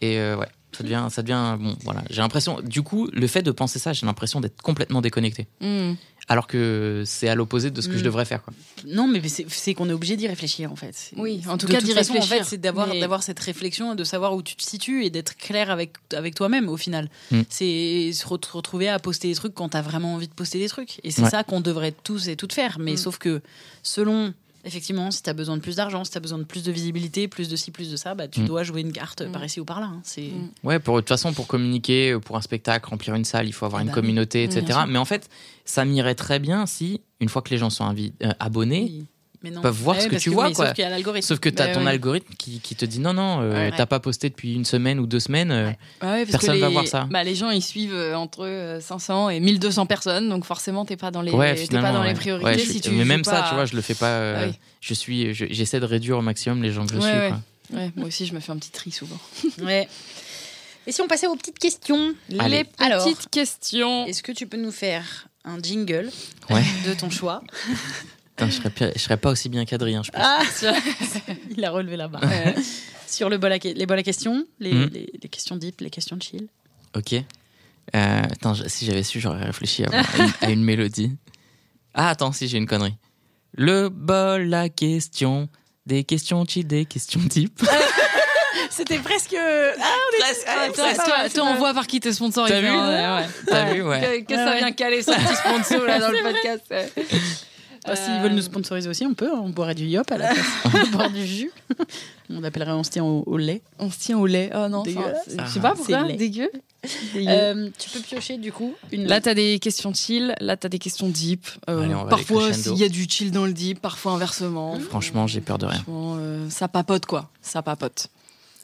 Et euh, ouais, ça devient, ça devient bon, voilà. J'ai l'impression, du coup, le fait de penser ça, j'ai l'impression d'être complètement déconnecté. Mm. Alors que c'est à l'opposé de ce que je devrais faire, quoi. Non, mais c'est qu'on est obligé d'y réfléchir en fait. Oui, en tout de cas, d'y réfléchir. En fait, c'est d'avoir Mais- d'avoir cette réflexion et de savoir où tu te situes et d'être clair avec avec toi-même au final. Mm. C'est se re- retrouver à poster des trucs quand t'as vraiment envie de poster des trucs. Et c'est Ouais. ça qu'on devrait tous et toutes faire. Mais sauf que selon Effectivement, si tu as besoin de plus d'argent, si tu as besoin de plus de visibilité, plus de ci, plus de ça, bah, tu Mm. dois jouer une carte Mm. par ici ou par là. hein. C'est Mm. Ouais, pour de toute façon, pour communiquer, pour un spectacle, remplir une salle, il faut avoir Eh une ben communauté, etc. Mais en fait, ça m'irait très bien si, une fois que les gens sont invi- euh, abonnés, Oui. Mais non. peuvent voir Ouais, ce que tu vois, oui, quoi. Sauf qu'il y a sauf que tu as Bah ton oui. algorithme qui, qui te dit non, non, euh, Ouais. t'as pas posté depuis une semaine ou deux semaines. euh, Ouais. Ah ouais, parce Personne que les, va voir ça. Bah, les gens, ils suivent euh, entre euh, 500 et 1200 personnes, donc forcément, t'es pas dans les, Ouais, pas dans les ouais. priorités. Ouais, suis- si tu mais même pas ça, tu vois, je le fais pas. euh, Ah oui. Je suis, je- j'essaie de réduire au maximum les gens que je Ouais, suis. ouais. quoi. Ouais, moi aussi, je me fais un petit tri souvent. Ouais. Et si on passait aux petites questions? Allez. Les Alors, petites questions. est-ce que tu peux nous faire un jingle Ouais. de ton choix? Putain, je serais, pire- je serais pas aussi bien qu'Adrien, je pense. Ah Il a relevé la barre. Sur le bol à les bols à questions, les, Mhm. les- les questions deep, les questions chill. Ok. Euh, attends, si j'avais su, j'aurais réfléchi à, à une, à une mélodie. Ah, attends, si j'ai une connerie. Le bol à questions, des questions chill, des questions deep. C'était presque. Ah, Presque, Ah, toi, presque. toi, toi, on voit par qui t'es sponsorisé. T'as vu hein, ouais, ouais. T'as vu, ouais. Que, que Ouais, ça ouais. vient caler son petit sponsor là dans le podcast. Bah, S'ils veulent nous sponsoriser aussi, on peut. hein. On boirait du yop à la place. on boire du jus. On l'appellerait on se tient au, au lait. On se tient au lait. Oh non, Dégueulasse. c'est- Ah, je sais pas pourquoi. c'est laid. Dégueu. Dégueu. Euh, tu peux piocher du coup une. Là, t'as des questions chill, là, t'as des questions deep. Euh, Allez, on va aller parfois, crescendo. s'il y a du chill dans le deep, parfois inversement. Franchement, j'ai peur de rien. Franchement, euh, ça papote, quoi. Ça papote.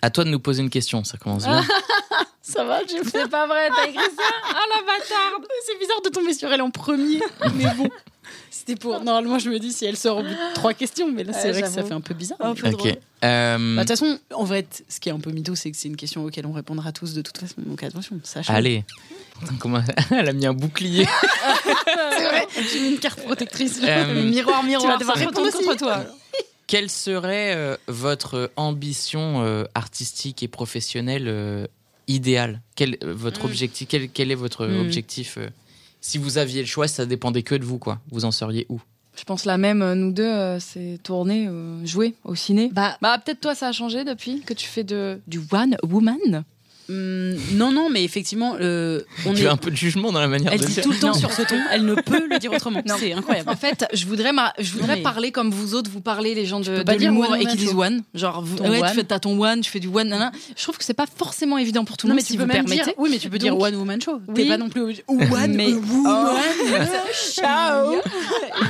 À toi de nous poser une question, ça commence bien. ça va, j'ai C'est pas vrai, t'as écrit ça? Ah la bâtarde C'est bizarre de tomber sur elle en premier. Mais bon. C'était pour. Normalement, je me dis si elle sort au bout de trois questions, mais là, c'est Ouais, vrai que ça j'avoue. fait un peu bizarre. Un mais- peu drôle. Ok. Euh, Bah, De toute façon, en fait, ce qui est un peu mytho, c'est que c'est une question auquel on répondra tous de toute façon. Donc attention, sache. allez. Putain, comment- Elle a mis un bouclier. C'est vrai, j'ai mis une carte protectrice. Euh, Miroir, Tu miroir, vas devoir ça répondre retourne aussi. contre toi. Quelle serait euh, votre ambition euh, artistique et professionnelle euh, idéale quel, euh, votre Mm. objectif quel, quel est votre Mm. objectif euh, Si vous aviez le choix, ça dépendait que de vous, quoi. Vous en seriez où? Je pense la même, euh, nous deux, euh, c'est tourner, euh, jouer au ciné. Bah, Bah, peut-être toi, ça a changé depuis que tu fais de, du one woman? Hum, non, non, mais effectivement, euh, on Tu est. as un peu de jugement dans la manière Elle de dit dire. tout le temps Non. sur ce ton, elle ne peut le dire autrement. Non. C'est incroyable. En fait, je voudrais, ma- je voudrais mais- parler comme vous autres, vous parlez les gens de, de l'humour one et qui disent one. Genre, vous, ouais, one. tu fais t'as ton one, tu fais du one, nanana. Je trouve que c'est pas forcément évident pour tout le monde, mais si tu vous peux même permettez. dire. Oui, mais tu peux dire Donc- one woman show. Oui. T'es pas non plus obligé. One Mais- woman. Ciao.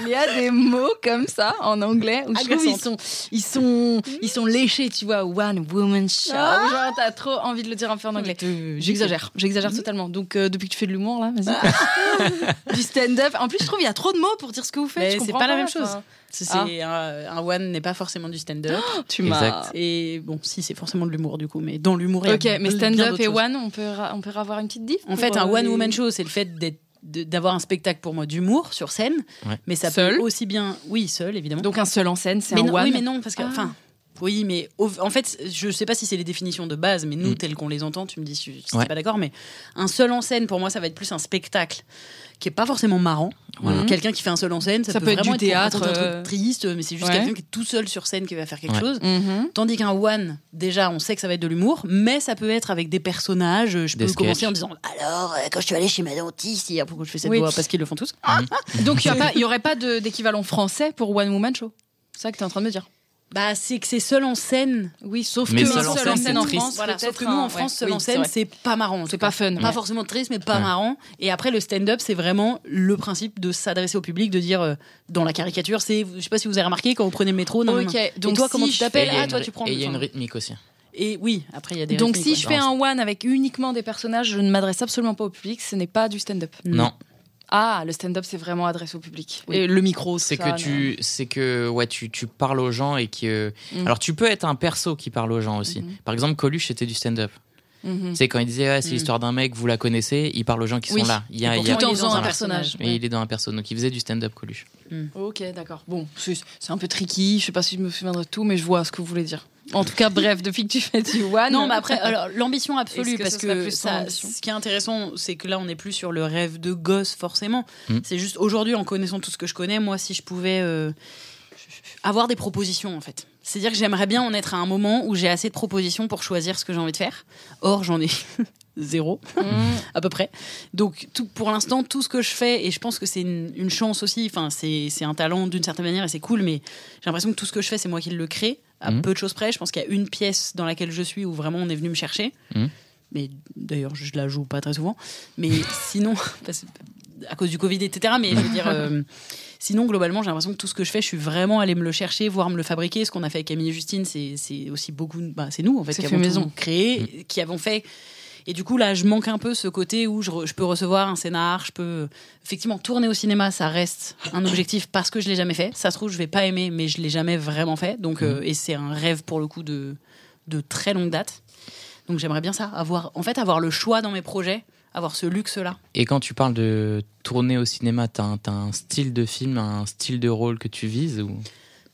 Il y a des mots comme ça en anglais où je trouve ils sont, ils sont, ils sont léchés, tu vois. One woman show. Ah. Genre, t'as trop envie de le dire un peu en anglais. J'exagère, j'exagère totalement. Donc, euh, depuis que tu fais de l'humour, là, vas-y. du stand-up. En plus, je trouve qu'il y a trop de mots pour dire ce que vous faites. C'est pas la même enfin, chose. C'est Ah. un, un one n'est pas forcément du stand-up. Tu Exact. m'as. Et bon, si c'est forcément de l'humour du coup, mais dans l'humour. il y a Ok, mais stand-up et choses. one, on peut, on peut avoir une petite diff En fait, un euh, one les- woman show, c'est le fait d'être d'avoir un spectacle pour moi d'humour sur scène, Ouais. mais ça Seul peut aussi bien, oui, seul évidemment. Donc un seul en scène, c'est un non, one. oui, mais non, parce que, Ah. Oui, mais au- en fait, je sais pas si c'est les définitions de base, mais nous, Mm. telles qu'on les entend, tu me dis si, si Ouais. pas d'accord, mais un seul en scène, pour moi, ça va être plus un spectacle qui est pas forcément marrant. Voilà. Quelqu'un qui fait un seul en scène, ça, Ça peut être vraiment du théâtre, un truc triste, mais c'est juste ouais. quelqu'un qui est tout seul sur scène qui va faire quelque Ouais. chose. Mhm. Tandis qu'un one, déjà, on sait que ça va être de l'humour, mais ça peut être avec des personnages. Je Des peux commencer en disant Alors, euh, quand je suis allée chez ma dentiste, hier, pourquoi je fais cette Oui. voix? Parce qu'ils le font tous. Donc il n'y aurait pas de- d'équivalent français pour One Woman Show? C'est ça que tu es en train de me dire. Bah, c'est que c'est seul en scène. Oui, sauf Mais que seul en scène, en. France, Voilà, sauf que nous, en France, ouais, seul oui, en c'est scène, c'est pas marrant. c'est pas fun. Pas forcément triste, mais pas Ouais. marrant. Et après, le stand-up, c'est vraiment le principe de s'adresser au public, de dire euh, dans la caricature, c'est, je sais pas si vous avez remarqué, quand vous prenez le métro, non, non, donc et toi, si comment tu t'appelles Et il y a Ah, une toi, tu prends. Et il y a une rythmique aussi. Et oui, après, il y a des. Donc si je fais un one avec uniquement des personnages, je ne m'adresse absolument pas au public, ce n'est pas du stand-up. Non, Ah, le stand-up c'est vraiment adressé au public. Oui. Et le micro, c'est que tu, c'est que ouais, tu, tu parles aux gens et que. Mm. Alors tu peux être un perso qui parle aux gens aussi. Mhm. Par exemple, Coluche c'était du stand-up. Mhm. C'est quand il disait ouais, c'est Mm. l'histoire d'un mec, vous la connaissez, il parle aux gens qui Oui. sont là. Il y a, Et il y a- Tout en il est faisant dans un personnage. et il est dans un perso, donc il faisait du stand-up Coluche. Ok, d'accord. Bon, c'est c'est un peu tricky. Je sais pas si je me souviendrai de tout, mais je vois ce que vous voulez dire. En tout cas, bref, depuis que tu fais du one. Non, mais après, alors, l'ambition absolue, que parce que ça, ce qui est intéressant, c'est que là, on n'est plus sur le rêve de gosse, forcément. Mm. C'est juste aujourd'hui, en connaissant tout ce que je connais, moi, si je pouvais euh, avoir des propositions, en fait. C'est-à-dire que j'aimerais bien en être à un moment où j'ai assez de propositions pour choisir ce que j'ai envie de faire. Or, j'en ai zéro, Mhm. à peu près. Donc, tout, pour l'instant, tout ce que je fais, et je pense que c'est une, une chance aussi, enfin, c'est un talent d'une certaine manière et c'est cool, mais j'ai l'impression que tout ce que je fais, c'est moi qui le crée, à Mhm. peu de choses près. Je pense qu'il y a une pièce dans laquelle je suis où vraiment on est venu me chercher. Mhm. Mais d'ailleurs, je la joue pas très souvent. Mais sinon, parce- à cause du Covid, etc. Mais je veux dire. euh, Sinon, globalement, j'ai l'impression que tout ce que je fais, je suis vraiment allé me le chercher, voire me le fabriquer. Ce qu'on a fait avec Camille et Justine, c'est aussi beaucoup. Bah, c'est nous, en fait, qui fait avons maison. créé, qui avons fait. Et du coup, là, je manque un peu ce côté où je, peux recevoir un scénar, je peux effectivement tourner au cinéma, ça reste un objectif parce que je l'ai jamais fait. Ça se trouve, je vais pas aimer, mais je l'ai jamais vraiment fait. Donc, euh, et c'est un rêve pour le coup de, de très longue date. Donc, j'aimerais bien ça, avoir, en fait, avoir le choix dans mes projets, avoir ce luxe-là. Et quand tu parles de tourner au cinéma, t'as un, t'as un style de film, un style de rôle que tu vises ou...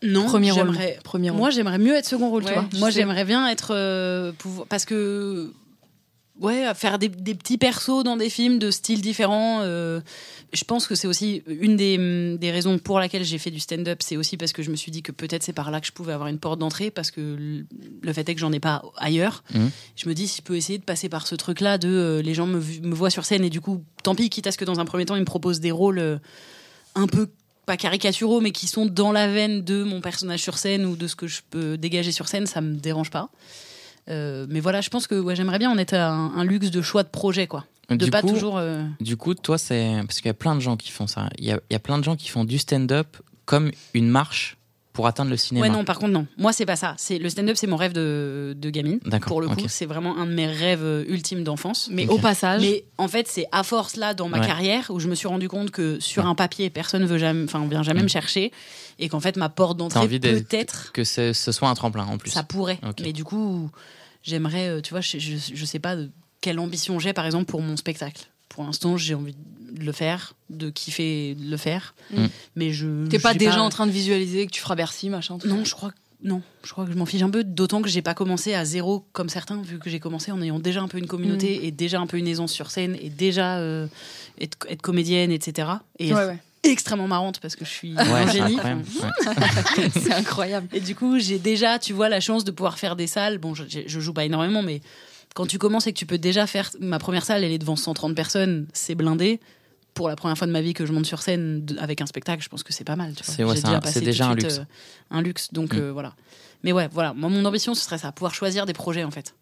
Non, Premier rôle. j'aimerais- Premier rôle. Moi, j'aimerais mieux être second rôle, tu vois. Moi, j'aimerais bien être. euh, pouvoir- Parce que. Ouais, faire des, des petits persos dans des films de styles différents. euh, je pense que c'est aussi une des, des raisons pour laquelle j'ai fait du stand-up. C'est aussi parce que je me suis dit que peut-être c'est par là que je pouvais avoir une porte d'entrée. Parce que le- fait est que j'en ai pas ailleurs. Mhm. Je me dis, si je peux essayer de passer par ce truc-là de euh, les gens me voient sur scène et du coup, tant pis, quitte à ce que dans un premier temps, ils me proposent des rôles euh, un peu pas caricaturaux, mais qui sont dans la veine de mon personnage sur scène ou de ce que je peux dégager sur scène, ça me dérange pas. Euh, mais voilà, je pense que ouais, j'aimerais bien en être à un, un luxe de choix de projet, quoi. De du pas coup, toujours. euh, Du coup, toi, c'est. Parce qu'il y a plein de gens qui font ça. Il y a, il y a plein de gens qui font du stand-up comme une marche pour atteindre le cinéma. Ouais, non, par contre, non. Moi, c'est pas ça. C'est le stand-up, c'est mon rêve de, de gamine. D'accord, Pour le coup, c'est vraiment un de mes rêves euh, ultimes d'enfance. Mais au passage, Mais en fait, c'est à force là dans ma Ouais. carrière où je me suis rendu compte que sur Ouais. un papier, personne veut jamais, enfin, vient jamais Mm. me chercher, et qu'en fait, ma porte T'as d'entrée peut-être Que ce, ce soit un tremplin en plus. ça pourrait. Mais du coup, j'aimerais, euh, tu vois, je, je, je sais pas de quelle ambition j'ai, par exemple, pour mon spectacle. Pour l'instant, j'ai envie de le faire, de kiffer de le faire. Mm. Mais je. t'es pas déjà en train de visualiser que tu feras Bercy, machin. tout Non, je crois que. Non, je crois que je m'en fiche un peu, d'autant que j'ai pas commencé à zéro comme certains, vu que j'ai commencé en ayant déjà un peu une communauté Mm. et déjà un peu une aisance sur scène et déjà euh, être, être comédienne, etc. Et Ouais, être ouais. extrêmement marrante parce que je suis Ouais, un c'est génie. incroyable. Ouais. C'est incroyable. Et du coup, j'ai déjà, tu vois, la chance de pouvoir faire des salles. Bon, je, je joue pas énormément, mais quand tu commences et que tu peux déjà faire. Ma première salle, elle est devant 130 personnes, c'est blindé. Pour la première fois de ma vie que je monte sur scène avec un spectacle, je pense que c'est pas mal. C'est- ouais, un- déjà un suite, luxe. euh, un luxe, donc Mm. euh, voilà. Mais ouais, voilà. Moi, mon ambition, ce serait ça, pouvoir choisir des projets, en fait.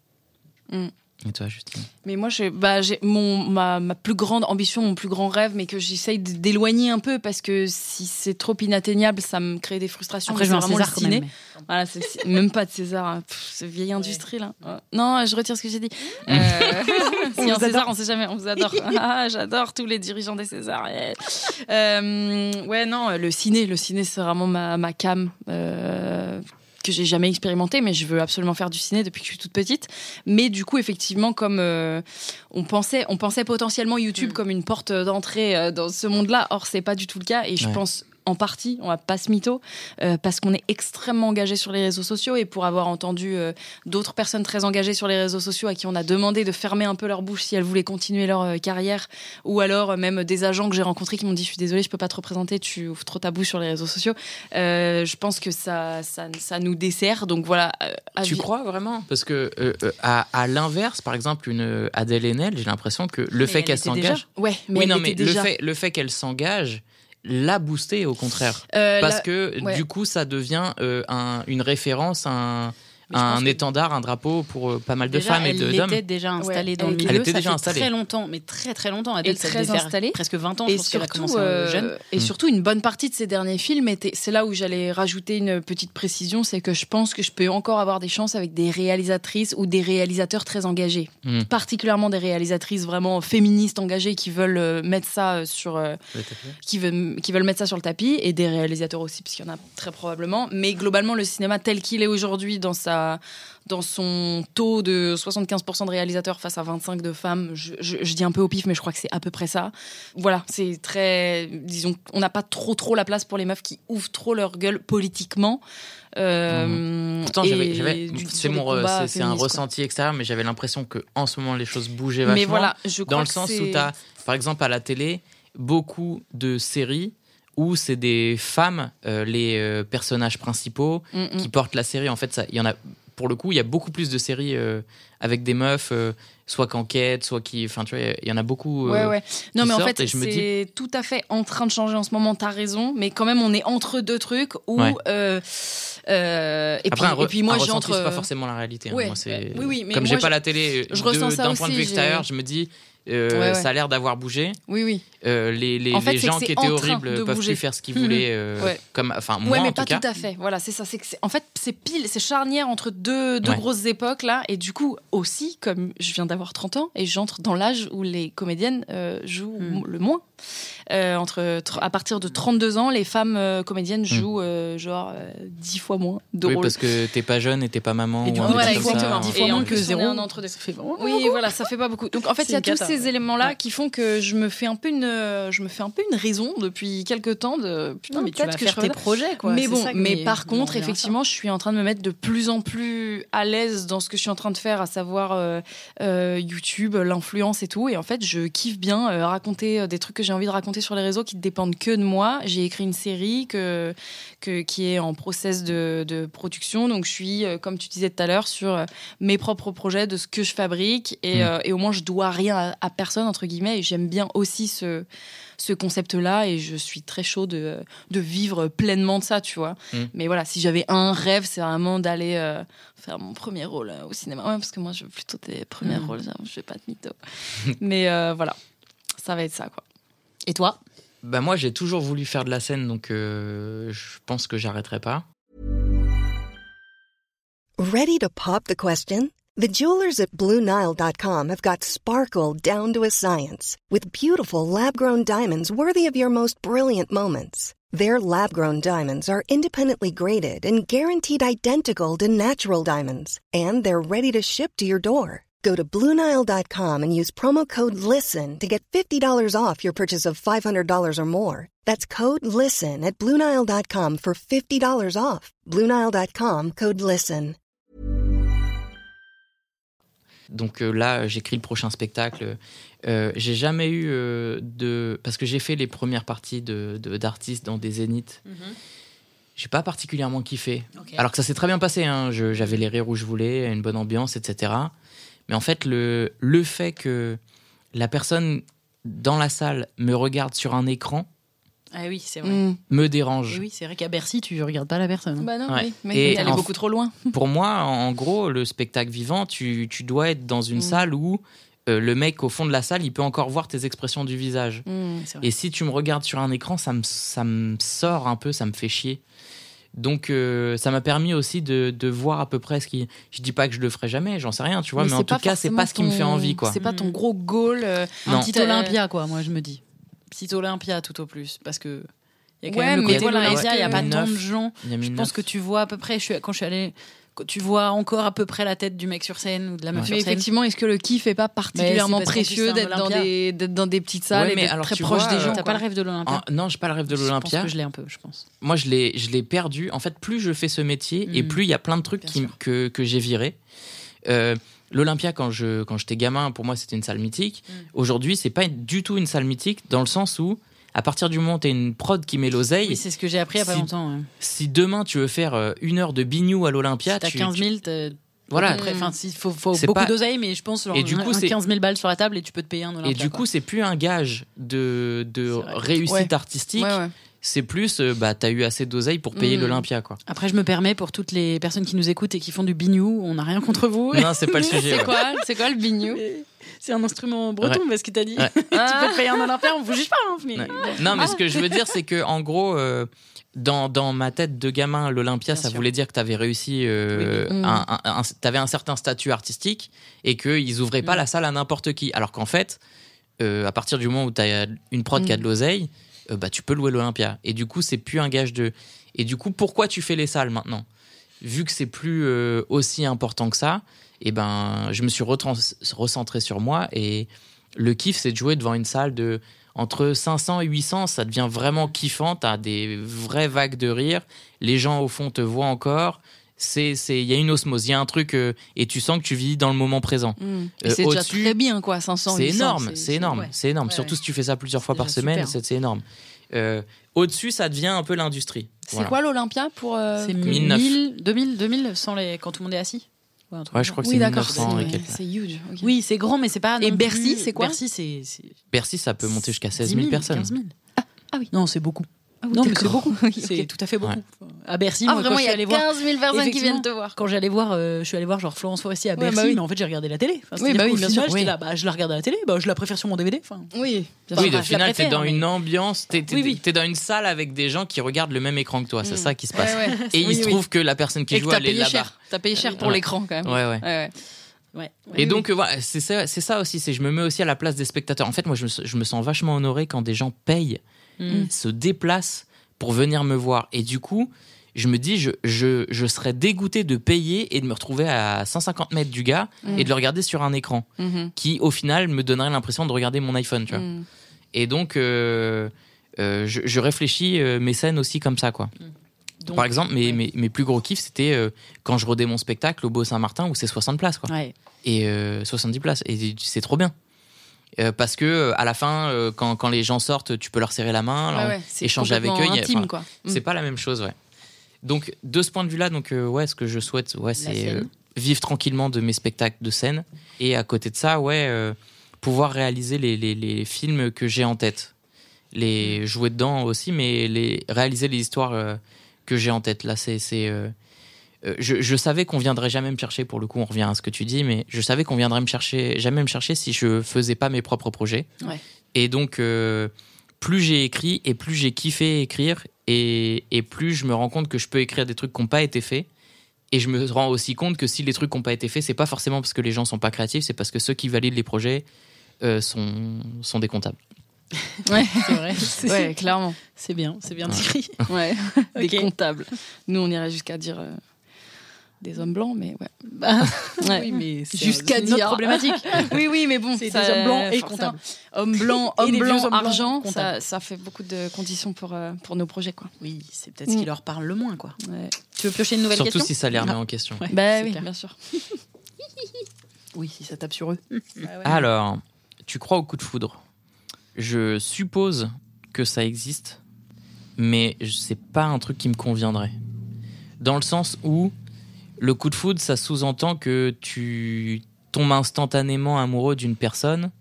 Et toi, Justine Mais moi, j'ai bah, j'ai mon ma, ma plus grande ambition, mon plus grand rêve, mais que j'essaye d'éloigner un peu parce que si c'est trop inatteignable, ça me crée des frustrations. Après, je veux un César quand ciné. même. Voilà, même pas de César, hein. Pff, vieille industrie là. Ouais. Non, je retire ce que j'ai dit. Euh, si On un vous César, adore. on sait jamais, on vous adore. Ah, J'adore tous les dirigeants des Césars. ouais. Euh, ouais, non, le ciné, le ciné, c'est vraiment ma, ma cam. Euh, que j'ai jamais expérimenté, mais je veux absolument faire du ciné depuis que je suis toute petite. Mais du coup, effectivement, comme euh, on pensait, on pensait potentiellement YouTube Mm. comme une porte d'entrée euh, dans ce monde-là, or c'est pas du tout le cas. Et je Ouais. pense en partie, on va pas se mytho, euh, parce qu'on est extrêmement engagé sur les réseaux sociaux et pour avoir entendu euh, d'autres personnes très engagées sur les réseaux sociaux à qui on a demandé de fermer un peu leur bouche si elles voulaient continuer leur euh, carrière, ou alors euh, même des agents que j'ai rencontrés qui m'ont dit je suis désolée, je peux pas te représenter, tu ouvres trop ta bouche sur les réseaux sociaux. Euh, je pense que ça, ça, ça nous dessert, donc voilà. euh, Tu crois vraiment? Parce que euh, euh, à, à l'inverse, par exemple, une Adèle Haenel, j'ai l'impression que le Mais fait elle qu'elle s'engage, Ouais, mais oui non mais déjà. le fait le fait qu'elle s'engage l'a boosté au contraire, Euh, parce la- que ouais. du coup ça devient euh, un- une référence, un, un que- étendard, un drapeau pour euh, pas mal de Déjà, femmes et elle de- d'hommes. était déjà installée Ouais, dans le elle milieu. Elle était ça déjà fait installée. très longtemps, mais très très longtemps. Adèle, Et ça très installée. presque 20 ans. et je pense qu'elle a surtout, commencé euh, jeune. et Mm. surtout, une bonne partie de ces derniers films étaient. C'est là où j'allais rajouter une petite précision, c'est que je pense que je peux encore avoir des chances avec des réalisatrices ou des réalisateurs très engagés, Mm. particulièrement des réalisatrices vraiment féministes engagées qui veulent euh, mettre ça sur, qui veulent, qui veulent mettre ça sur le tapis, et des réalisateurs aussi, parce qu'il y en a très probablement. Mais globalement, le cinéma tel qu'il est aujourd'hui, dans, sa, dans son taux de 75% de réalisateurs face à 25 de femmes, je, je- je dis un peu au pif, mais je crois que c'est à peu près ça. Voilà, c'est très. Disons, on n'a pas trop, trop la place pour les meufs qui ouvrent trop leur gueule politiquement. Euh, Pourtant, j'avais- du- c'est mon, un féministes, quoi. ressenti extérieur, mais j'avais l'impression que en ce moment les choses bougeaient vachement. Mais voilà, je crois dans le que sens où tu as, par exemple, à la télé, beaucoup de séries où c'est des femmes, euh, les euh, personnages principaux, Mm, mm. qui portent la série. En fait, il y en a, pour le coup, il y a beaucoup plus de séries euh, avec des meufs, soit qu'enquête, soit qui. Enfin, tu vois, il y en a beaucoup. Ouais, ouais. Non, mais en fait, c'est tout à fait en train de changer en ce moment. T'as raison, mais quand même, on est entre deux trucs où. Ouais. euh, et, Après, puis, et puis moi, j'entre. c'est pas forcément la réalité. hein. ouais, Moi, c'est- euh, oui, oui, mais Comme moi, j'ai pas la télé, je de- ressens ça d'un point de vue extérieur, je me dis, euh, Ouais, ouais. ça a l'air d'avoir bougé. Oui, oui. Euh, les les, En fait, les c'est que gens qui étaient horribles peuvent bouger. plus faire ce qu'ils Mhm. voulaient. euh, Ouais. comme, enfin, moi ouais, mais en pas tout cas. tout à fait. Voilà, c'est ça. C'est en fait, c'est pile, c'est charnière entre deux, deux grosses époques là, et du coup aussi, comme je viens d'avoir 30 ans et j'entre dans l'âge où les comédiennes euh, jouent Mm. le moins. Euh, entre tr- à partir de 32 ans, les femmes euh, comédiennes jouent euh, genre euh, 10 fois moins de. Oui, rôles. parce que t'es pas jeune et t'es pas maman. Et du ou coup, voilà, exactement. ça. Dix Et fois en moins que on est zéro. entre deux. Ça fait vraiment Oui, voilà, ça fait pas beaucoup. Donc en fait, il y a tous cata, ces ouais. éléments-là Ouais. qui font que je me fais un peu une, je me fais un peu une raison depuis quelques temps de putain, Non, mais tu peut-être vas que faire je tes projets, quoi. mais bon, ça, mais par contre, effectivement, je suis en train de me mettre de plus en plus à l'aise dans ce que je suis en train de faire, à savoir YouTube, l'influence et tout. Et en fait, je kiffe bien raconter des trucs que j'ai envie de raconter sur les réseaux qui ne dépendent que de moi. J'ai écrit une série que, que, qui est en process de, de production. Donc, je suis, euh, comme tu disais tout à l'heure, sur euh, mes propres projets, de ce que je fabrique. Et, Mm. euh, et au moins, je dois rien à, à personne, entre guillemets. Et j'aime bien aussi ce, ce concept-là. Et je suis très chaud de, de vivre pleinement de ça, tu vois. Mm. Mais voilà, si j'avais un rêve, c'est vraiment d'aller euh, faire mon premier rôle euh, au cinéma. Ouais, parce que moi, je veux plutôt des premiers Mm. rôles. ça, Je vais pas de mytho. Mais voilà, ça va être ça, quoi. Et toi Bah moi, j'ai toujours voulu faire de la scène, donc euh, je pense que j'arrêterai pas. Ready to pop the question? The jewelers at BlueNile.com have got sparkle down to a science with beautiful lab grown diamonds worthy of your most brilliant moments. Their lab grown diamonds are independently graded and guaranteed identical to natural diamonds, and they're ready to ship to your door. Go to BlueNile.com and use promo code LISTEN to get $50 off your purchase of $500 or more. That's code LISTEN at BlueNile.com for $50 off. BlueNile.com code LISTEN. Donc euh, là, j'écris le prochain spectacle. Euh, j'ai jamais eu euh, de parce que j'ai fait les premières parties de de- d'artistes dans des zéniths. J'ai pas particulièrement kiffé. Ok. Alors que ça s'est très bien passé. hein. Je- J'avais les rires où je voulais, une bonne ambiance, etc. Mais en fait, le le fait que la personne dans la salle me regarde sur un écran Ah oui, c'est vrai. Mm. me dérange. Et oui, c'est vrai qu'à Bercy, tu regardes pas la personne. Bah non, Ouais. oui, mais elle est beaucoup trop loin. Pour moi, en gros, le spectacle vivant, tu, tu dois être dans une Mm. salle où euh, le mec au fond de la salle, il peut encore voir tes expressions du visage. Mm. Et si tu me regardes sur un écran, ça me, ça me sort un peu, ça me fait chier. Donc euh, ça m'a permis aussi de, de voir à peu près ce qui... Je dis pas que je le ferai jamais, j'en sais rien, tu vois, mais, en tout cas, c'est pas ce qui me fait envie, quoi. C'est pas ton Mm. gros goal. euh, Un petit Olympia, quoi, moi, je me dis. Petit Olympia, tout au plus. Parce que. Il y a quand Ouais, même le mais voilà, il y a que- pas tant de 2009, gens. A Je 2009. pense que tu vois à peu près, je suis, quand je suis allée, tu vois encore à peu près la tête du mec sur scène ou de la meuf Mais sur scène. effectivement, est-ce que le kiff est pas particulièrement précieux d'être dans Olympia. des, d'être dans des petites salles Ouais, et mais d'être alors, très proche vois, des euh, gens T'as pas le rêve de l'Olympia? Ah, non, j'ai pas le rêve de Je pense l'Olympia. que je l'ai un peu, je pense. Moi, je l'ai, je l'ai perdu. En fait, plus je fais ce métier et Mm. plus il y a plein de trucs qui, que, que j'ai viré. Euh, L'Olympia, quand je quand j'étais gamin, pour moi, c'était une salle mythique. Mm. Aujourd'hui, c'est pas du tout une salle mythique dans le sens où, à partir du moment où t'as une prod qui met l'oseille, Oui, c'est ce que j'ai appris il y a pas Si- longtemps. ouais. si demain tu veux faire euh, une heure de bignou à l'Olympia, Si tu- 15 tu- 000, t'as- voilà. Enfin, il faut, beaucoup pas- d'oseille, mais je pense genre, Et du coup, un c'est- 15 000 balles sur la table et tu peux te payer un Olympia. Et du coup, c'est plus un gage de, de réussite Ouais. artistique. Ouais, ouais. C'est plus, euh, bah, t'as eu assez d'oseille pour payer Mm. l'Olympia, quoi. Après, je me permets pour toutes les personnes qui nous écoutent et qui font du bignou, on n'a rien contre vous. Non, c'est pas le sujet. C'est ouais. quoi, c'est quoi le bignou C'est un instrument breton, parce qu'il t'a dit. Ouais. tu peux te payer un Olympia, on vous juge pas. hein, mais- Ouais. Non, mais ce que je veux dire, c'est que en gros, euh, dans, dans ma tête de gamin, l'Olympia, ça sûr. voulait dire que tu avais réussi, euh, Oui, oui. un, un- un- t'avais un certain statut artistique et qu'ils ouvraient pas Mm. la salle à n'importe qui. Alors qu'en fait, euh, à partir du moment où tu as une prod qui a de Mm. l'oseille, euh, bah, tu peux louer l'Olympia. Et du coup, c'est plus un gage de. Et du coup, pourquoi tu fais les salles maintenant? Vu que c'est plus euh, aussi important que ça, et ben, je me suis recentré sur moi et le kiff, c'est de jouer devant une salle de entre 500 et 800, ça devient vraiment kiffant. T'as des vraies vagues de rire. Les gens au fond te voient encore. C'est, c'est, il y a une osmose, il y a un truc euh, et tu sens que tu vis dans le moment présent. Mm. Et Euh, c'est déjà très bien, quoi, 500 C'est 800, énorme, c'est énorme, ouais. c'est énorme. Ouais, Surtout ouais. si tu fais ça plusieurs fois par semaine, c'est, énorme. Euh, au-dessus, ça devient un peu l'industrie. C'est Voilà. quoi l'Olympia pour. euh, C'est que- 1009. 1000, 2000, 2000 sans les... quand tout le monde est assis. Ouais, je crois que Oui, c'est d'accord. 1900 et c'est- quelques. C'est huge. ok. Oui, c'est grand, mais c'est pas. Et Bercy, c'est quoi Bercy, c'est. Bercy, ça peut monter jusqu'à 16 10 000 000, personnes. 15 000. ah oui. Non, c'est beaucoup. Ah oui, non, mais c'est d'accord. beaucoup. Oui, C'est ok. tout à fait beaucoup. Ouais. À Bercy, Ah, moi, vraiment, quand il je y suis a allée voir. 15 000 personnes qui viennent te voir. Quand j'allais voir, euh, je suis allée voir genre Florence Foresti à Ouais, Bercy, bah oui. mais en fait j'ai regardé la télé. Enfin, Oui, bah oui, qu'au bien final, sûr. j'étais Oui. là, bah, je la regarde à la télé, bah, je la préfère sur mon DVD. Enfin, Oui, bien Bah, Oui, sûr. enfin, de final, t'es dans mais- une ambiance, t'es, t'es- Oui, oui. t'es dans une salle avec des gens qui regardent le même écran que toi. C'est ça qui se passe. Ouais, ouais. Et il se trouve que la personne qui joue, elle est payé là-bas. cher. T'as payé cher pour l'écran quand même. Ouais, ouais. Ouais. Et Oui, donc, voilà, c'est ça, c'est ça aussi. C'est je me mets aussi à la place des spectateurs. En fait, moi, je me, je me sens vachement honoré quand des gens payent, Mm. se déplacent pour venir me voir. Et du coup, je me dis, je, je, je serais dégoûté de payer et de me retrouver à 150 mètres du gars Mm. et de le regarder sur un écran Mhm. qui, au final, me donnerait l'impression de regarder mon iPhone. Tu vois. Mm. Et donc, euh, euh, je, je réfléchis euh, mes scènes aussi comme ça, quoi. Donc, Par exemple, mes, ouais. mes, mes plus gros kiffs, c'était quand je rodais mon spectacle au Beau Saint-Martin où c'est 60 places, quoi. Ouais. Et euh, 70 places. Et c'est trop bien. Euh, parce que euh, à la fin, euh, quand, quand les gens sortent, tu peux leur serrer la main, ouais, c'est échanger avec eux. intime, quoi. Mm. C'est pas la même chose, ouais. Donc, de ce point de vue-là, donc euh, ouais, ce que je souhaite, ouais, c'est vivre tranquillement de mes spectacles de scène. Et à côté de ça, ouais, pouvoir réaliser les, les, les films que j'ai en tête. Les jouer dedans aussi, mais les réaliser les histoires que j'ai en tête. Là, c'est c'est, je, je savais qu'on viendrait jamais me chercher. Pour le coup, on revient à ce que tu dis, mais je savais qu'on viendrait me chercher, jamais me chercher si je faisais pas mes propres projets. Ouais. Et donc, euh, plus j'ai écrit et plus j'ai kiffé écrire, et, et plus je me rends compte que je peux écrire des trucs qui n'ont pas été faits. Et je me rends aussi compte que si les trucs n'ont pas été faits, c'est pas forcément parce que les gens sont pas créatifs, c'est parce que ceux qui valident les projets euh, sont, sont des comptables. Ouais, C'est vrai. C'est ouais, clairement. c'est bien, c'est bien Ouais. décrit. Ouais. Ok. Des comptables. Nous, on irait jusqu'à dire euh, des hommes blancs, mais ouais. Bah, Ouais. oui, mais c'est Jusqu'à dire. problématique. oui, oui, mais bon, C'est ça- des hommes blancs et comptables. Hommes blancs, Et hommes des vieux blancs, hommes blancs argent, ça, ça fait beaucoup de conditions pour, euh, pour nos projets, quoi. Oui, c'est peut-être ce qui Mm. leur parle le moins, quoi. Ouais. Tu veux piocher une nouvelle Surtout question si ça les remet Ah. en question. Ouais, Bah oui, clair. bien sûr. Oui, si ça tape sur eux. Alors, tu crois au coup de foudre Je suppose que ça existe, mais c'est pas un truc qui me conviendrait. Dans le sens où le coup de foudre, ça sous-entend que tu tombes instantanément amoureux d'une personne,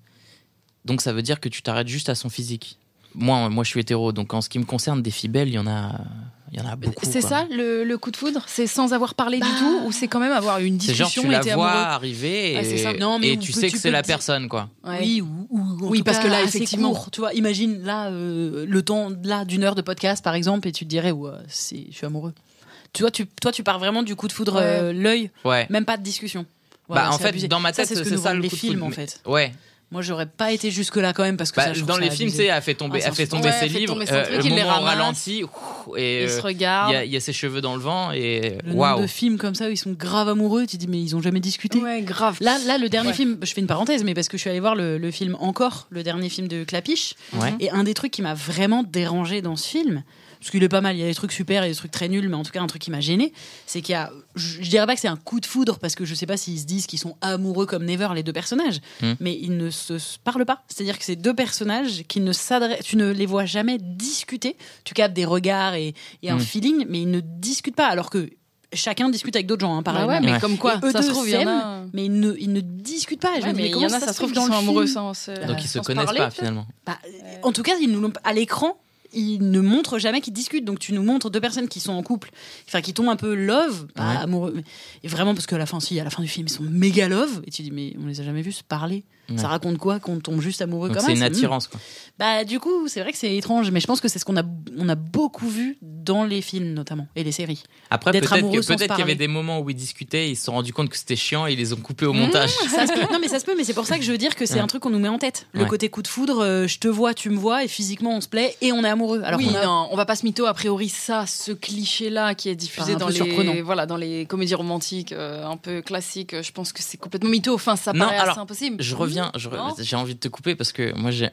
donc ça veut dire que tu t'arrêtes juste à son physique. Moi, moi, je suis hétéro, donc en ce qui me concerne, des filles belles, il y en a, il y en a beaucoup. C'est ça le, le coup de foudre? C'est sans avoir parlé du Bah. tout ou c'est quand même avoir eu une C'est genre discussion tu et la vois amoureux? arriver et, ça. Non, mais et tu peut- sais tu que c'est la dire- personne, quoi. Ouais. Oui, ou, ou en Oui, parce cas, que là, effectivement- court, tu vois, imagine là euh, le temps là d'une heure de podcast par exemple et tu te dirais ouais, c'est je suis amoureux. Tu vois, tu, toi tu pars vraiment du coup de foudre Ouais. euh, l'œil, Ouais. même pas de discussion. Bah, en fait, abusé. dans ma Ça, tête, c'est ce que nous ça le les coup de films foudre, en mais- fait. Ouais. Moi, j'aurais pas été jusque là quand même parce que Bah, ça, dans ça les films, tu sais, elle fait tomber, Ah, elle fait tomber Ouais, ses livres. tomber euh, truc, le il les moment ralenti, et Ils se euh, il y, a- il y a ses cheveux dans le vent et waouh. de films comme ça où ils sont grave amoureux, tu dis mais ils ont jamais discuté. Ouais, grave. Là, là, le dernier Ouais. film, je fais une parenthèse, mais parce que je suis allée voir le, le film Encore, le dernier film de Clapiche, Ouais. et un des trucs qui m'a vraiment dérangé dans ce film, parce qu'il est pas mal, il y a des trucs super et des trucs très nuls, mais en tout cas un truc qui m'a gêné, c'est qu'il y a, je, je dirais pas que c'est un coup de foudre parce que je sais pas s'ils se disent qu'ils sont amoureux comme Never les deux personnages, Hmm. mais ils ne se parlent pas. C'est-à-dire que c'est deux personnages qui ne s'adressent, tu ne les vois jamais discuter. Tu captes des regards et, et un Hmm. feeling, mais ils ne discutent pas, alors que chacun discute avec d'autres gens, hein, Bah pareil. ouais, mais Ouais. comme quoi, eux ça se trouve, il y en a. s'aiment, mais ils ne, ils ne discutent pas. Et je Ouais, me dis, mais il y comment en a, ça se trouve, que qui dans sont amoureux sans se. Donc ils se sans se connaissent parler, pas finalement. Bah, En tout cas, ils nous l'ont- à l'écran, ils ne montrent jamais qu'ils discutent. Donc tu nous montres deux personnes qui sont en couple, enfin qui tombent un peu love, pas Ouais. amoureux. mais- Et vraiment, parce qu'à la fin, si, à la fin du film, ils sont méga love. Et tu dis, mais on les a jamais vus se parler. Ouais. Ça raconte quoi qu'on tombe juste amoureux Donc comme c'est ça une attirance quoi. Bah du coup, c'est vrai que c'est étrange, mais je pense que c'est ce qu'on a, on a beaucoup vu dans les films notamment et les séries. Après peut-être qu'il y avait des moments où ils discutaient, ils se sont rendus compte que c'était chiant et ils les ont coupés au montage. Ça se peut- non mais ça se peut, mais c'est pour ça que je veux dire que c'est Ouais. un truc qu'on nous met en tête. Le Ouais. côté coup de foudre, euh, je te vois, tu me vois, et physiquement on se plaît et on est amoureux. Alors oui, qu'on a- non, on va pas se mytho. A priori, ça, ce cliché-là qui est diffusé Enfin, dans les, surprenant. voilà, dans les comédies romantiques euh, un peu classiques, je pense que c'est complètement mytho. Enfin, ça Non, paraît alors, assez impossible. Je reviens, j'ai envie de te couper parce que moi j'ai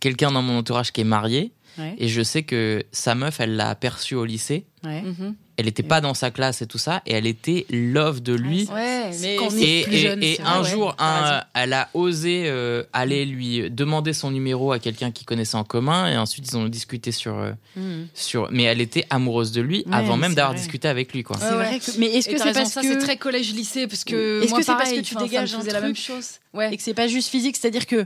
quelqu'un dans mon entourage qui est marié Ouais. et je sais que sa meuf, elle l'a aperçu au lycée. Ouais. Mhm. Elle était pas dans sa classe et tout ça et elle était love de lui. Ouais, mais Et, plus et- jeune, et c'est un vrai, jour, ouais, un- elle a osé euh, aller lui demander son numéro à quelqu'un qui connaissait en commun et ensuite ils ont discuté sur, euh, Mhm. sur. Mais elle était amoureuse de lui Ouais, avant même d'avoir discuté avec lui quoi. C'est Ouais, vrai que- Mais est-ce que c'est parce ça que c'est très collège-lycée parce que Est-ce moi, que c'est parce que tu dégages la même chose Ouais. et que c'est pas juste physique, c'est-à-dire que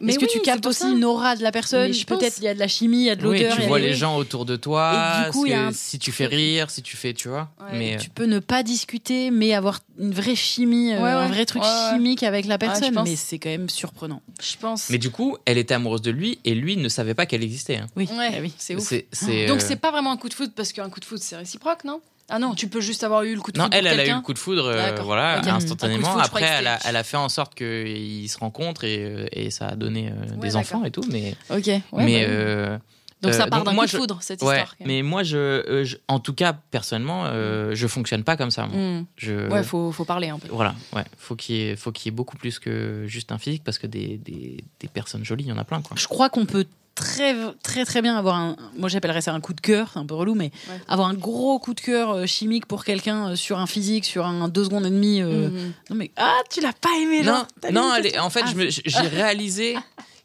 Mais est-ce que oui, tu captes aussi une aura de la personne Peut-être pense- il y a de la chimie, il y a de Oui, l'odeur. tu il y a vois des- les gens autour de toi, Et du coup, que- un- si tu fais rire, si tu fais, tu vois. Ouais, mais euh, Tu peux ne pas discuter, mais avoir une vraie chimie, euh, Ouais, ouais. un vrai truc Ouais, ouais. chimique avec la personne. pense. mais c'est quand même surprenant. Je pense. mais du coup, elle était amoureuse de lui et lui ne savait pas qu'elle existait. hein. Oui, Ouais, Ah oui. c'est ouf. C'est, c'est, Donc euh, c'est pas vraiment un coup de foot parce qu'un coup de foot c'est réciproque, non? Ah non, tu peux juste avoir eu le coup de Non, foot elle, elle a eu le coup de foudre, euh, voilà, instantanément. Foudre, Après, elle a, c'était- elle a fait en sorte qu'ils se rencontrent et, euh, et ça a donné euh, des enfants et tout. Mais, Ok. ouais, mais bah, euh, donc ça euh, part donc d'un moi, coup de foudre cette ouais, histoire. mais moi, je, euh, je- en tout cas, personnellement, euh, je fonctionne pas comme ça. moi. Je, Ouais, faut, faut parler un peu. Voilà, ouais. Faut qu'il y ait, faut qu'il y ait beaucoup plus que juste un physique parce que des, des, des personnes jolies, il y en a plein, quoi. Je crois qu'on peut très très très bien avoir un moi j'appellerais ça un coup de cœur c'est un peu relou mais Ouais. avoir un gros coup de cœur chimique pour quelqu'un sur un physique sur un deux secondes et demie euh, Mhm. non mais ah tu l'as pas aimé Non, t'as non, est- en fait, Ah, je me- j'ai réalisé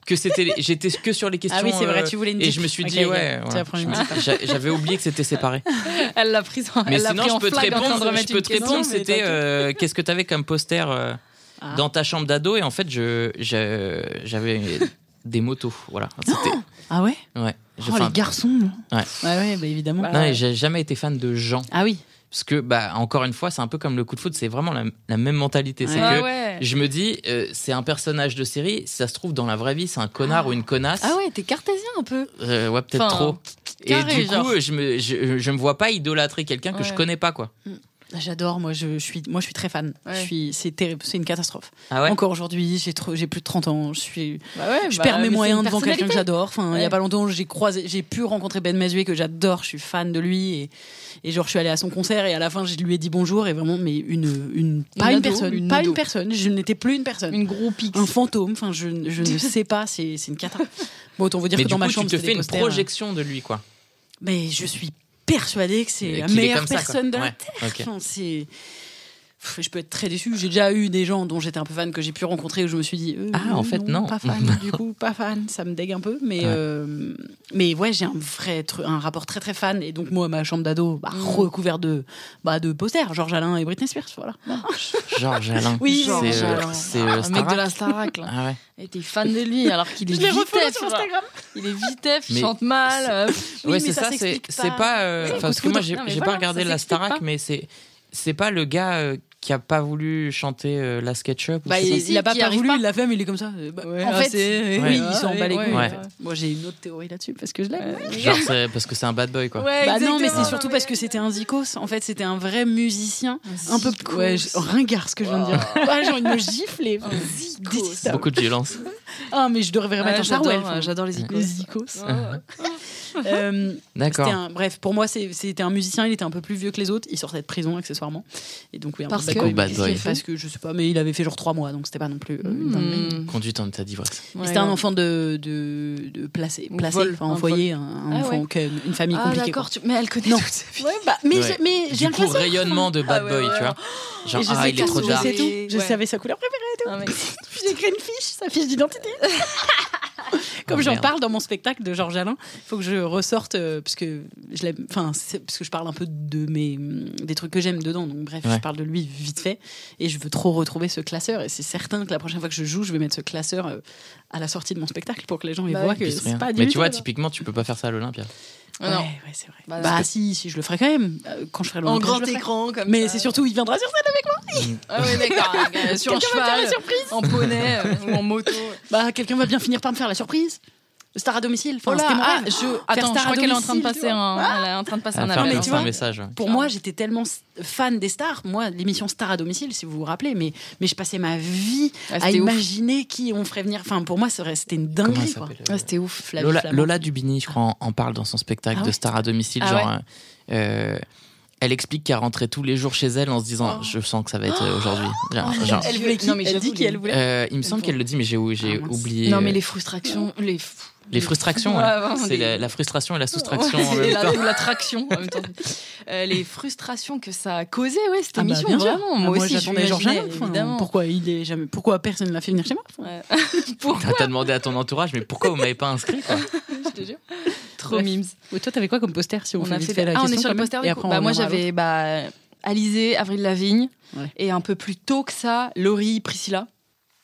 que c'était, les- j'étais que sur les questions. ah oui c'est vrai euh, tu voulais une Et je me suis dit, ouais, tu j'avais oublié que c'était séparé. Elle l'a pris en, Mais elle sinon, pris je en peux répondre, je peux te question, répondre, c'était euh, qu'est-ce que t'avais comme poster euh, Ah. dans ta chambre d'ado? Et en fait, je, j'avais des motos, voilà. C'était, ah ouais? Ouais. Oh les garçons. Ouais. ouais ouais bah évidemment non, j'ai jamais été fan de gens. ah oui Parce que, bah, encore une fois, c'est un peu comme le coup de foot, c'est vraiment la, la même mentalité. C'est Ah que ouais. je me dis, euh, c'est un personnage de série, si ça se trouve dans la vraie vie, c'est un connard ou une connasse. Ah ouais, t'es cartésien un peu. Euh, ouais, peut-être Enfin, trop. Et du coup, je me, je, je me vois pas idolâtrer quelqu'un que je connais pas, quoi. J'adore moi je, je suis moi je suis très fan Ouais. je suis c'est terrible c'est une catastrophe Ah ouais encore aujourd'hui j'ai trop j'ai plus de 30 ans je suis Bah ouais, je bah, perds mes moyens devant quelqu'un que j'adore. Enfin, il y a pas longtemps, j'ai croisé, j'ai pu rencontrer Ben Mazué que j'adore. Je suis fan de lui et, et genre je suis allée à son concert et à la fin je lui ai dit bonjour et vraiment mais une une pas une, ado, personne, une pas ado. une personne. Je n'étais plus une personne. Une groupie. Un fantôme. Enfin, je, je ne sais pas. C'est c'est une cata. Bon, autant vous dire Mais que du dans ma chambre tu te fais une posters, projection de lui, quoi. Mais je suis persuadée que c'est la meilleure ça, personne de la terre. Enfin, je peux être très déçue. J'ai déjà eu des gens dont j'étais un peu fan que j'ai pu rencontrer où je me suis dit euh, Ah, en fait, non. pas fan. du coup, pas fan. Ça me dégue un peu, mais Ouais. euh, mais ouais, j'ai un vrai un rapport très très fan. Et donc moi, ma chambre d'ado, bah, Mm. recouvert de bah, de posters, Georges Alain et Britney Spears, voilà. Georges Alain. Oui, c'est, euh, Alain. c'est euh, Un mec de la Starac, là. Ah ouais. Et t'es fan de lui alors qu'il est vitef. sur. Instagram. Il est vitef, il Mais chante mal. euh, Oui, ouais, mais c'est ça ça, c'est, pas. euh, parce de que moi, j'ai, pas regardé la Starac, mais c'est. C'est pas le gars euh, qui a pas voulu chanter euh, la SketchUp ou Bah, il, il a pas, pas voulu, pas. il l'a fait, mais il est comme ça. Euh, bah, Ouais, en ah, fait, oui, il s'en bat les ouais, couilles. ouais. Moi, j'ai une autre théorie là-dessus parce que je l'aime. Genre, c'est parce que c'est un bad boy, quoi. Ouais, Bah non, mais c'est surtout parce que c'était un zikos. En fait, c'était un vrai musicien. Un peu ouais, je- ringard ce que je viens de dire. Ah, envie de me. Détestable. Beaucoup de violence. Ah, mais je devrais remettre Charwell. j'adore, euh, j'adore les icônes. Les icos. Euh, D'accord. un- bref, pour moi, c'était un musicien. Il était un peu plus vieux que les autres. Il sortait de prison accessoirement. Et donc, oui, Parce bad que- boy, Bad mais- boy. Parce que je sais pas, mais il avait fait genre trois mois, donc c'était pas non plus. euh. Mmh. Conduite en état d'ivresse. Ouais, C'était un enfant de, de, de placé, placé vol, enfin, en un foyer, un, un Ah enfant, ouais. une famille Ah compliquée. d'accord, tu- mais elle connaît Non. toute sa vie. bah, mais Ouais. j'ai- un coup, rayonnement de bad Ah ouais, boy, tu vois. Genre, ah, il est trop dark. Je savais sa couleur préférée. Ah, J'ai créé une fiche, sa fiche d'identité. Comme Oh, j'en parle dans mon spectacle de Georges Alain, il faut que je ressorte euh, parce que je l'aime. Enfin, c'est- parce que je parle un peu de mes des trucs que j'aime dedans. Donc bref, Ouais. je parle de lui vite fait et je veux trop retrouver ce classeur. Et c'est certain que la prochaine fois que je joue, je vais mettre ce classeur euh, à la sortie de mon spectacle pour que les gens ils Bah voient que c'est rien. pas Mais du tu vois, typiquement, tu peux pas faire ça à l'Olympia. Ah Ouais, non. ouais, c'est vrai. Bah, Bah, si, si, je le ferai quand même. Euh, Quand je ferai le En grand écran comme Mais c'est surtout, il viendra sur scène. Ah oui, d'accord. Sur un Quelqu'un va faire cheval, la surprise. en poney euh, ou en moto. Bah, quelqu'un va bien finir par me faire la surprise. Star à domicile. Enfin, Oh là, c'était ah, je... Attends, je crois qu'elle est en train de passer un, elle est en train de passer un appel. tu passer vois, un message. Pour moi, j'étais tellement fan des stars. Moi, l'émission Star à domicile, si vous vous rappelez, mais, mais je passais ma vie Ah, à c'était ouf. imaginer qui on ferait venir. Enfin, pour moi, c'était une dinguerie. Quoi. s'appelle Ah, C'était ouf. Lola, Dubini, je crois, en, en parle dans son spectacle Ah de Star à domicile. Ah genre, ouais. euh, elle explique qu'elle rentrait tous les jours chez elle en se disant Oh. Je sens que ça va être euh, aujourd'hui. Oh, Elle voulait qui Non, mais Elle dit qui les- elle voulait. euh, il me semble qu'elle le dit, mais j'ai Ah, oublié. Non, mais euh, les frustrations, les, les frustrations. Ouais, ouais. vraiment, C'est des- la, la frustration et la soustraction. en la, ou l'attraction en même temps. Euh, les frustrations que ça a causé, ouais, cette Ah bah, émission, vraiment. Ah, Moi, aussi, j'attendais Georges évidemment. Pourquoi il est jamais Pourquoi personne ne l'a fait venir chez moi. Pourquoi T'as demandé à ton entourage, mais pourquoi vous m'avez pas inscrit quoi je te jure. Trop Bref. mimes. Ouais, Toi, t'avais quoi comme poster si on, On fait a fait fait la ah, on question est sur le poster après, on Bah, moi, j'avais bah, Alizé, Avril Lavigne. Ouais. Et un peu plus tôt que ça, Laurie, Priscilla.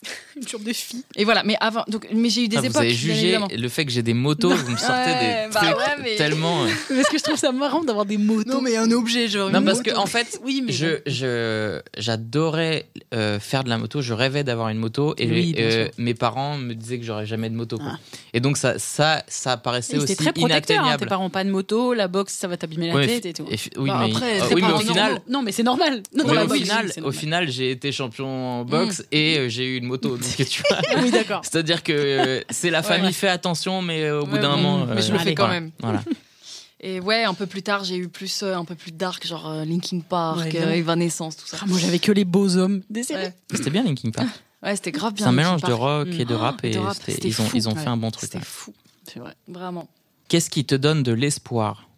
une chambre de filles. Et voilà, mais avant, donc, mais j'ai eu des Ah, Vous époques. avez bien jugé le fait que j'ai des motos, vous me sortez Ouais, des bah trucs ouais, mais- tellement. euh, Parce que je trouve ça marrant d'avoir des motos. mais un objet, genre. Non, une parce moto. que en fait, Oui, mais je je j'adorais euh, faire de la moto. Je rêvais d'avoir une moto et Oui, euh, mes parents me disaient que j'aurais jamais de moto. quoi. Ah. Et donc ça ça ça paraissait Et aussi C'était très protecteur. hein, inatteignable. tes parents pas de moto, la boxe, ça va t'abîmer la Ouais, tête et tout. et oui, Bah, mais, après, euh, oui, mais au final, Non, non, mais c'est normal. Non, au final, au final, j'ai été champion en boxe et euh, j'ai eu une moto. Donc tu vois, Oui, d'accord. c'est-à-dire que euh, c'est la famille ouais. fait attention, mais euh, au bout Ouais, d'un bon, moment, mais je le fais quand même. Voilà. Et ouais, un peu plus tard, j'ai eu plus, euh, un peu plus dark, genre euh, Linkin Park, Ouais, euh. Evanescence, tout ça. Ah, moi, j'avais que les beaux hommes des séries. Ouais, C'était bien Linkin Park. ouais c'était grave bien. C'est un mélange de rock et de Mm. rap et de rap, ils ont fou. ils ont Ouais. fait un bon truc. C'était ouais. fou, C'est vrai. vraiment. Qu'est-ce qui te donne de l'espoir?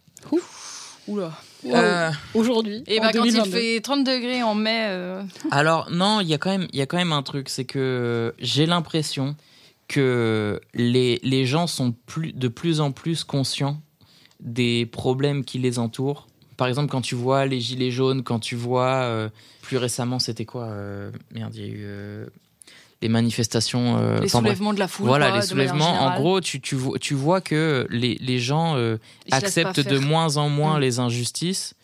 Oula. Euh, Aujourd'hui. Et en bah quand il 2022. fait 30 degrés en mai, euh, Alors non, il y a quand même, il y a quand même un truc, c'est que j'ai l'impression que les, les gens sont plus, de plus en plus conscients des problèmes qui les entourent. Par exemple, quand tu vois les gilets jaunes, quand tu vois euh, plus récemment, c'était quoi euh, Merde, il y a eu euh, les manifestations. euh, les bref. soulèvements de la foule. Voilà, quoi, les soulèvements. En gros, tu, tu, vois, tu vois que les, les gens euh, acceptent de moins en moins Mm. les injustices.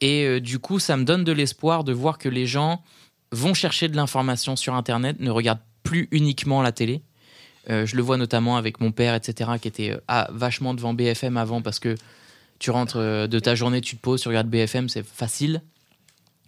Et euh, du coup, ça me donne de l'espoir de voir que les gens vont chercher de l'information sur Internet, ne regardent plus uniquement la télé. Je le vois notamment avec mon père, etc., qui était ah, vachement devant BFM avant parce que tu rentres de ta journée, tu te poses, tu regardes BFM, c'est facile.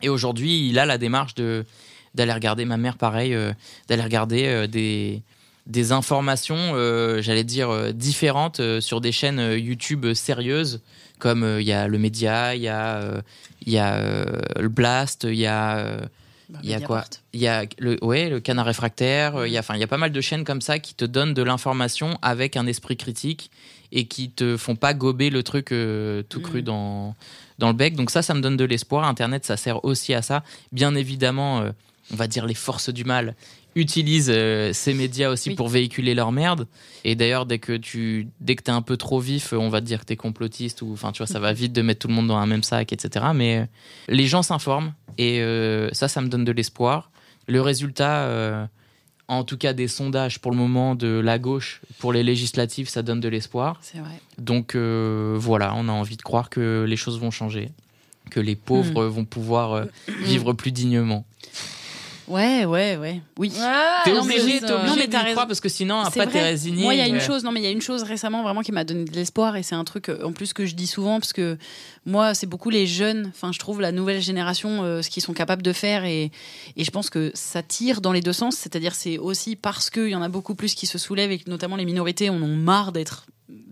Et aujourd'hui, il a la démarche de d'aller regarder ma mère, pareil, euh, d'aller regarder euh, des des informations, euh, j'allais dire différentes sur des chaînes YouTube sérieuses, comme il y a le Média, il y a il y a le Blast, il y a Bah, il y a quoi Il y a le, ouais, le canard réfractaire. Il y a, enfin, il y a pas mal de chaînes comme ça qui te donnent de l'information avec un esprit critique et qui te font pas gober le truc euh, tout cru Mm. dans, dans le bec. Donc ça, ça me donne de l'espoir. Internet, ça sert aussi à ça. Bien évidemment, euh, on va dire les forces du mal utilisent euh, ces médias aussi Oui. pour véhiculer leur merde. Et d'ailleurs, dès que tu dès que t'es un peu trop vif, on va te dire que t'es complotiste ou enfin tu vois, ça va vite de mettre tout le monde dans un même sac, etc. Mais euh, les gens s'informent et euh, ça, ça me donne de l'espoir. Le résultat, en tout cas des sondages pour le moment de la gauche pour les législatives, ça donne de l'espoir. C'est vrai. Donc voilà, on a envie de croire que les choses vont changer, que les pauvres vont pouvoir euh, vivre plus dignement. Ouais, ouais, ouais. Oui. Ah, T'es non, mais obligé, oui, t'es non, obligé mais d'y t'as croire raison. parce que sinon après t'es résigné. Moi, il y a une chose, non, mais il y a une chose récemment vraiment qui m'a donné de l'espoir et c'est un truc euh, en plus que je dis souvent parce que moi, c'est beaucoup les jeunes. Enfin, je trouve la nouvelle génération euh, ce qu'ils sont capables de faire et, et je pense que ça tire dans les deux sens. C'est-à-dire, c'est aussi parce qu'il y en a beaucoup plus qui se soulèvent et que notamment les minorités en ont marre d'être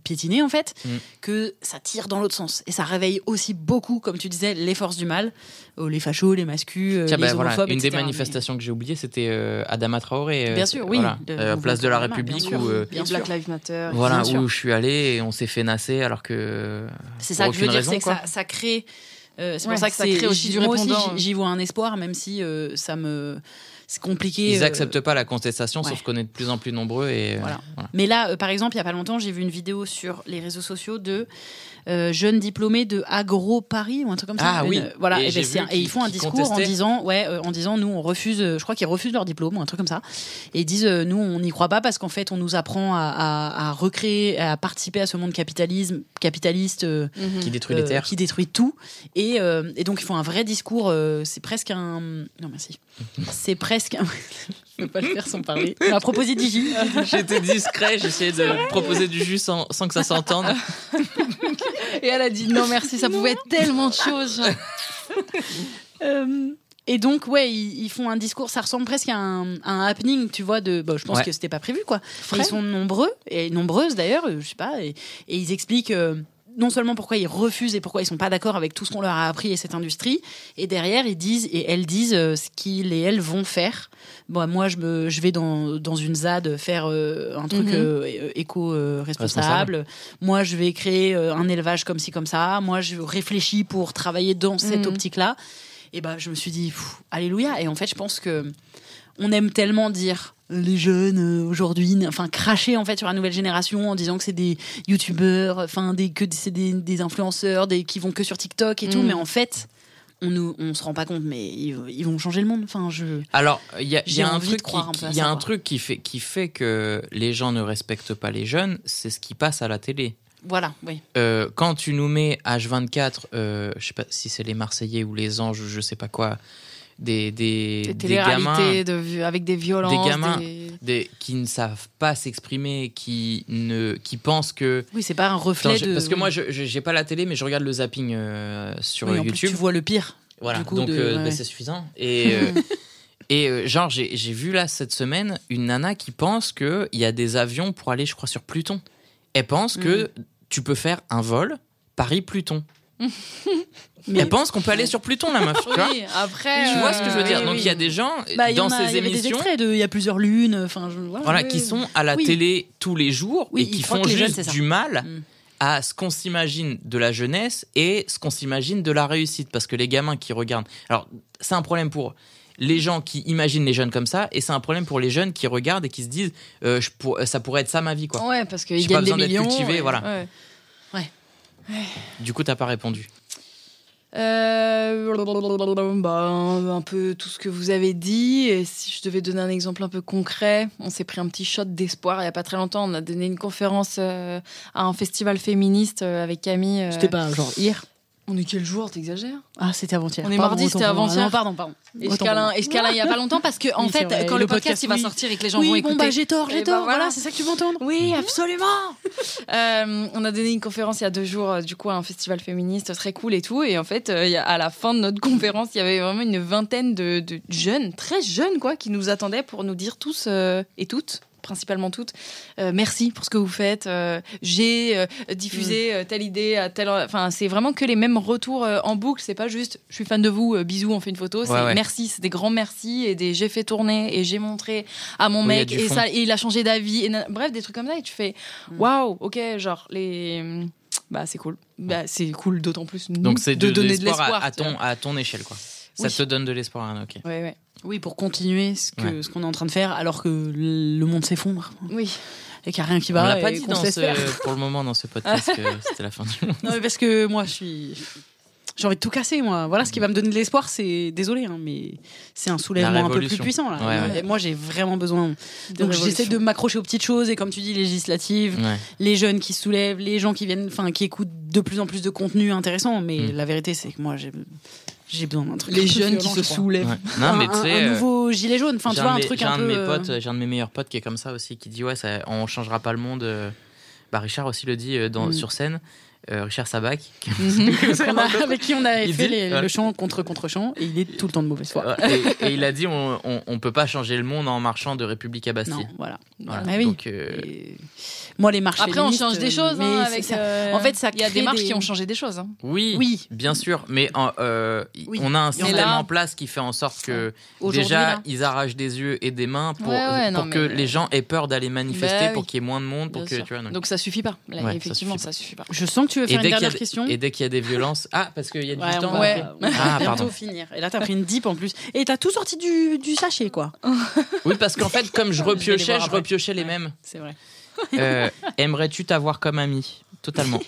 piétinées en fait, Mm. que ça tire dans l'autre sens et ça réveille aussi beaucoup, comme tu disais, les forces du mal, euh, les fachos, les mascus, euh, Tiens, les bah, voilà, homophobes, une des. Mais- manifestations que j'ai oubliées, c'était euh, Adama Traoré. euh, Bien sûr, oui. voilà, euh, place de la bien République sûr. où, euh, Bien Et sûr. Black Lives Matter. voilà, bien sûr. où je suis allé et on s'est fait nasser alors que. C'est pour ça que je veux dire, c'est que ça, ça crée. euh, c'est Ouais, pour ça que ça crée aussi du moi répondant. j'y- j'y vois un espoir, même si euh, ça me. C'est compliqué. Ils euh, acceptent pas la contestation, ouais. sauf qu'on est de plus en plus nombreux et. euh, Voilà. voilà. Mais là, euh, par exemple, il y a pas longtemps, j'ai vu une vidéo sur les réseaux sociaux de euh, jeunes diplômés de Agro Paris ou un truc comme ça. Ah Une- oui. Voilà. Et Et, j'ai ben, un- et ils font un discours en disant, ouais, euh, en disant, nous on refuse. euh, je crois qu'ils refusent leur diplôme ou un truc comme ça. Et ils disent, euh, nous on n'y croit pas parce qu'en fait on nous apprend à, à- à recréer, à participer à ce monde capitalisme capitaliste. euh, Mhm. Qui détruit euh, les terres. qui détruit tout. Et, euh, et donc, ils font un vrai discours. euh, c'est presque un. Non, merci. C'est presque un. Je peux pas le faire sans parler. On m'a proposé Digi. J'étais discret, j'essayais de proposer du jus sans, sans que ça s'entende. Et elle a dit non merci, ça pouvait être tellement de choses. Euh, et donc, ouais, ils, ils font un discours. Ça ressemble presque à un, à un happening, tu vois. De, bah, je pense Ouais. que c'était pas prévu, quoi. Ils sont nombreux et nombreuses d'ailleurs. Je sais pas. Et, et ils expliquent. euh, non seulement pourquoi ils refusent et pourquoi ils sont pas d'accord avec tout ce qu'on leur a appris et cette industrie, et derrière ils disent et elles disent euh, ce qu'ils et elles vont faire. Bon, moi je me, je vais dans, dans une ZAD faire euh, un truc Mhm. euh, éco euh, responsable. Moi je vais créer un élevage comme ci comme ça. Moi je réfléchis pour travailler dans cette Mhm. optique là. Et ben je me suis dit pff, alléluia. Et en fait je pense que on aime tellement dire les jeunes euh, aujourd'hui, enfin cracher en fait sur la nouvelle génération en disant que c'est des youtubeurs, enfin des que c'est des, des influenceurs, des qui vont que sur TikTok et tout, Mm. mais en fait on nous on se rend pas compte, mais ils, ils vont changer le monde. Enfin je Alors, il y a, y un truc qui, il y a un quoi. truc qui fait, qui fait que les gens ne respectent pas les jeunes, c'est ce qui passe à la télé. voilà, oui. Euh, quand tu nous mets H24, euh, je sais pas si c'est les Marseillais ou les Anges, je sais pas quoi, des, des, Des gamins de avec des violences. Des gamins. des- qui ne savent pas s'exprimer, qui, ne, qui pensent que. Oui, c'est pas un reflet Attends, de parce que moi, je j'ai pas la télé, mais je regarde le zapping euh, sur Oui, euh, en plus, YouTube. tu vois le pire. Voilà, du coup, donc de- euh, ouais. bah, c'est suffisant. Et, euh, et genre, j'ai j'ai vu là cette semaine une nana qui pense qu'il y a des avions pour aller, je crois, sur Pluton. Elle pense que Mm. tu peux faire un vol Paris-Pluton. Mais- Elle pense qu'on peut aller sur Pluton, la meuf. tu vois Oui, après. Tu vois ce que je veux dire oui, Donc il oui. y a des gens Bah, dans ces des émissions de il y a plusieurs lunes, enfin voilà. qui sont à la télé tous les jours et qui font jeunes, juste du mal Mm. à ce qu'on s'imagine de la jeunesse et ce qu'on s'imagine de la réussite. Parce que les gamins qui regardent... Alors, c'est un problème pour les gens qui imaginent les jeunes comme ça et c'est un problème pour les jeunes qui regardent et qui se disent euh, je pour- ça pourrait être ça ma vie. quoi. Ouais, parce qu'ils pas gagnent des besoin d'être millions. cultivé, et- voilà. ouais. Du coup, t'as pas répondu. Euh, bah, un peu tout ce que vous avez dit. Et si je devais donner un exemple un peu concret, on s'est pris un petit shot d'espoir il y a pas très longtemps. On a donné une conférence euh, à un festival féministe euh, avec Camille. euh, C'était pas genre hier. On est quel jour T'exagères? Ah, c'était avant-hier. On est Pardon, mardi, c'était avant-hier. Non, pardon, pardon. Et Scalin il y a pas longtemps parce que en Oui, fait, vrai. quand Le le, podcast, podcast, il va oui. sortir et que les gens oui, vont bon, écouter. bah j'ai tort, j'ai Eh tort. ben, voilà. C'est ça que tu veux entendre. Oui, absolument. Euh, on a donné une conférence il y a deux jours, euh, du coup, à un festival féministe très cool et tout. Et en fait, euh, à la fin de notre conférence, il y avait vraiment une vingtaine de, de jeunes, très jeunes, quoi, qui nous attendaient pour nous dire tous euh, et toutes principalement toutes. euh, merci pour ce que vous faites. euh, J'ai euh, diffusé euh, telle idée à telle. Enfin, c'est vraiment que les mêmes retours en boucle. C'est pas juste je suis fan de vous, bisous, on fait une photo. C'est Ouais, ouais. merci, c'est des grands merci et des j'ai fait tourner et j'ai montré à mon Oui, mec et fond. ça et il a changé d'avis. Bref, des trucs comme ça et tu fais Mm. waouh, ok, genre les. Bah, c'est cool. Bah, c'est cool d'autant plus nous, Donc c'est de, de donner de l'espoir à, ton, à ton échelle. quoi. Ça Oui. te donne de l'espoir. hein, ok. Ouais, ouais. Oui, pour continuer ce que Ouais. ce qu'on est en train de faire, alors que le monde s'effondre Oui. et qu'il n'y a rien qui On va. l'a pas dit dans ce- pour le moment dans ce podcast que c'était la fin du monde. Non, mais parce que moi, je suis. J'ai envie de tout casser, moi. Voilà, ce qui va me donner de l'espoir, c'est désolé, hein, mais c'est un soulèvement un peu plus puissant. Là. Ouais, ouais. Et Moi, j'ai vraiment besoin. De Donc, j'essaie de m'accrocher aux petites choses et, comme tu dis, législatives, Ouais. les jeunes qui se soulèvent, les gens qui viennent, enfin, qui écoutent de plus en plus de contenu intéressant. Mais Mm. la vérité, c'est que moi, j'ai j'ai besoin d'un truc. Les jeunes qui se soulèvent. Ouais. Non, mais un, tu sais. un euh, nouveau gilet jaune. Enfin, tu j'ai vois, un un de mes- truc un de peu. mes euh, potes, j'ai un de mes meilleurs potes qui est comme ça aussi, qui dit ouais, ça, on changera pas le monde. euh. Bah, Richard aussi le dit dans, Mm. sur scène. Euh, Richard Sabac. a- avec qui on a fait dit- les- ouais. le chant contre contre chant et il est tout le temps de mauvaise foi. et, et il a dit on, on, on peut pas changer le monde en marchant de République à Bastille. Non, voilà. Voilà. Ah oui. Donc, euh, Et Moi, les marches. Après, on change des euh, choses hein, c'est avec. ça. euh, En fait, ça il y a des marches des- qui ont changé des choses. hein. oui, Oui. bien sûr, mais en- euh, Oui. on a un système là- en place qui fait en sorte que déjà là. ils arrachent des yeux et des mains pour, Ouais, ouais, non, pour que mais- les gens aient peur d'aller manifester, Bah pour oui. qu'il y ait moins de monde, pour que sûr. tu vois. donc- Donc ça suffit pas. Là, Ouais, ça effectivement, suffit ça suffit pas. Je sens que tu veux et faire dès une qu'il y a dernière des- question. et dès qu'il y a des violences, ah parce qu'il y a du Ouais, temps. Ouais. on va Ah, bientôt pardon. finir. Et là, t'as pris une dip en plus. Et t'as tout sorti du, du sachet, quoi. Oui, parce qu'en fait, comme je repiochais, je repiochais les Ouais. mêmes. C'est vrai. Euh, Aimerais-tu t'avoir comme ami? Totalement.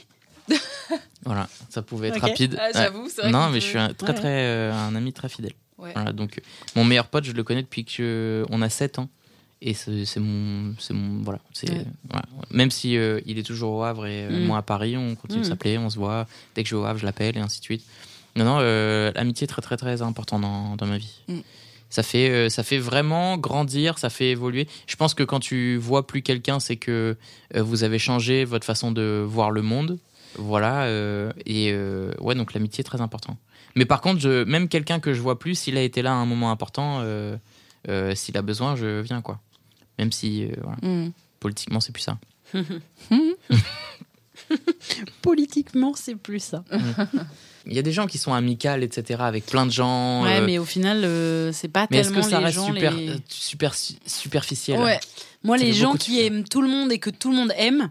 voilà, ça pouvait être rapide. Ah, Ouais. j'avoue, c'est vrai Non, qu'on mais je suis un, très Ouais. très euh, un ami très fidèle. Ouais. Voilà, donc euh, mon meilleur pote, je le connais depuis que on a 7 ans et c'est mon c'est mon voilà, c'est Ouais. voilà. même si euh, il est toujours au Havre et euh, Mm. moi à Paris, on continue Mm. de s'appeler, on se voit dès que je vais au Havre, je l'appelle et ainsi de suite. Non non, euh, l'amitié est très très très important dans dans ma vie. Mm. Ça fait, ça fait vraiment grandir, ça fait évoluer. Je pense que quand tu vois plus quelqu'un, c'est que vous avez changé votre façon de voir le monde. Voilà. et ouais, donc l'amitié est très important. Mais par contre, je, même quelqu'un que je vois plus, s'il a été là à un moment important, s'il a besoin, je viens quoi. Même si euh, voilà, Mm. politiquement, c'est plus ça. Politiquement, c'est plus ça. Il y a des gens qui sont amicales, etc., avec plein de gens. Ouais, euh, mais au final, euh, c'est pas mais est-ce tellement que ça les reste gens. super, les- euh, super, superficiel? Ouais. Moi, ça les gens qui aiment tout le monde et que tout le monde aime,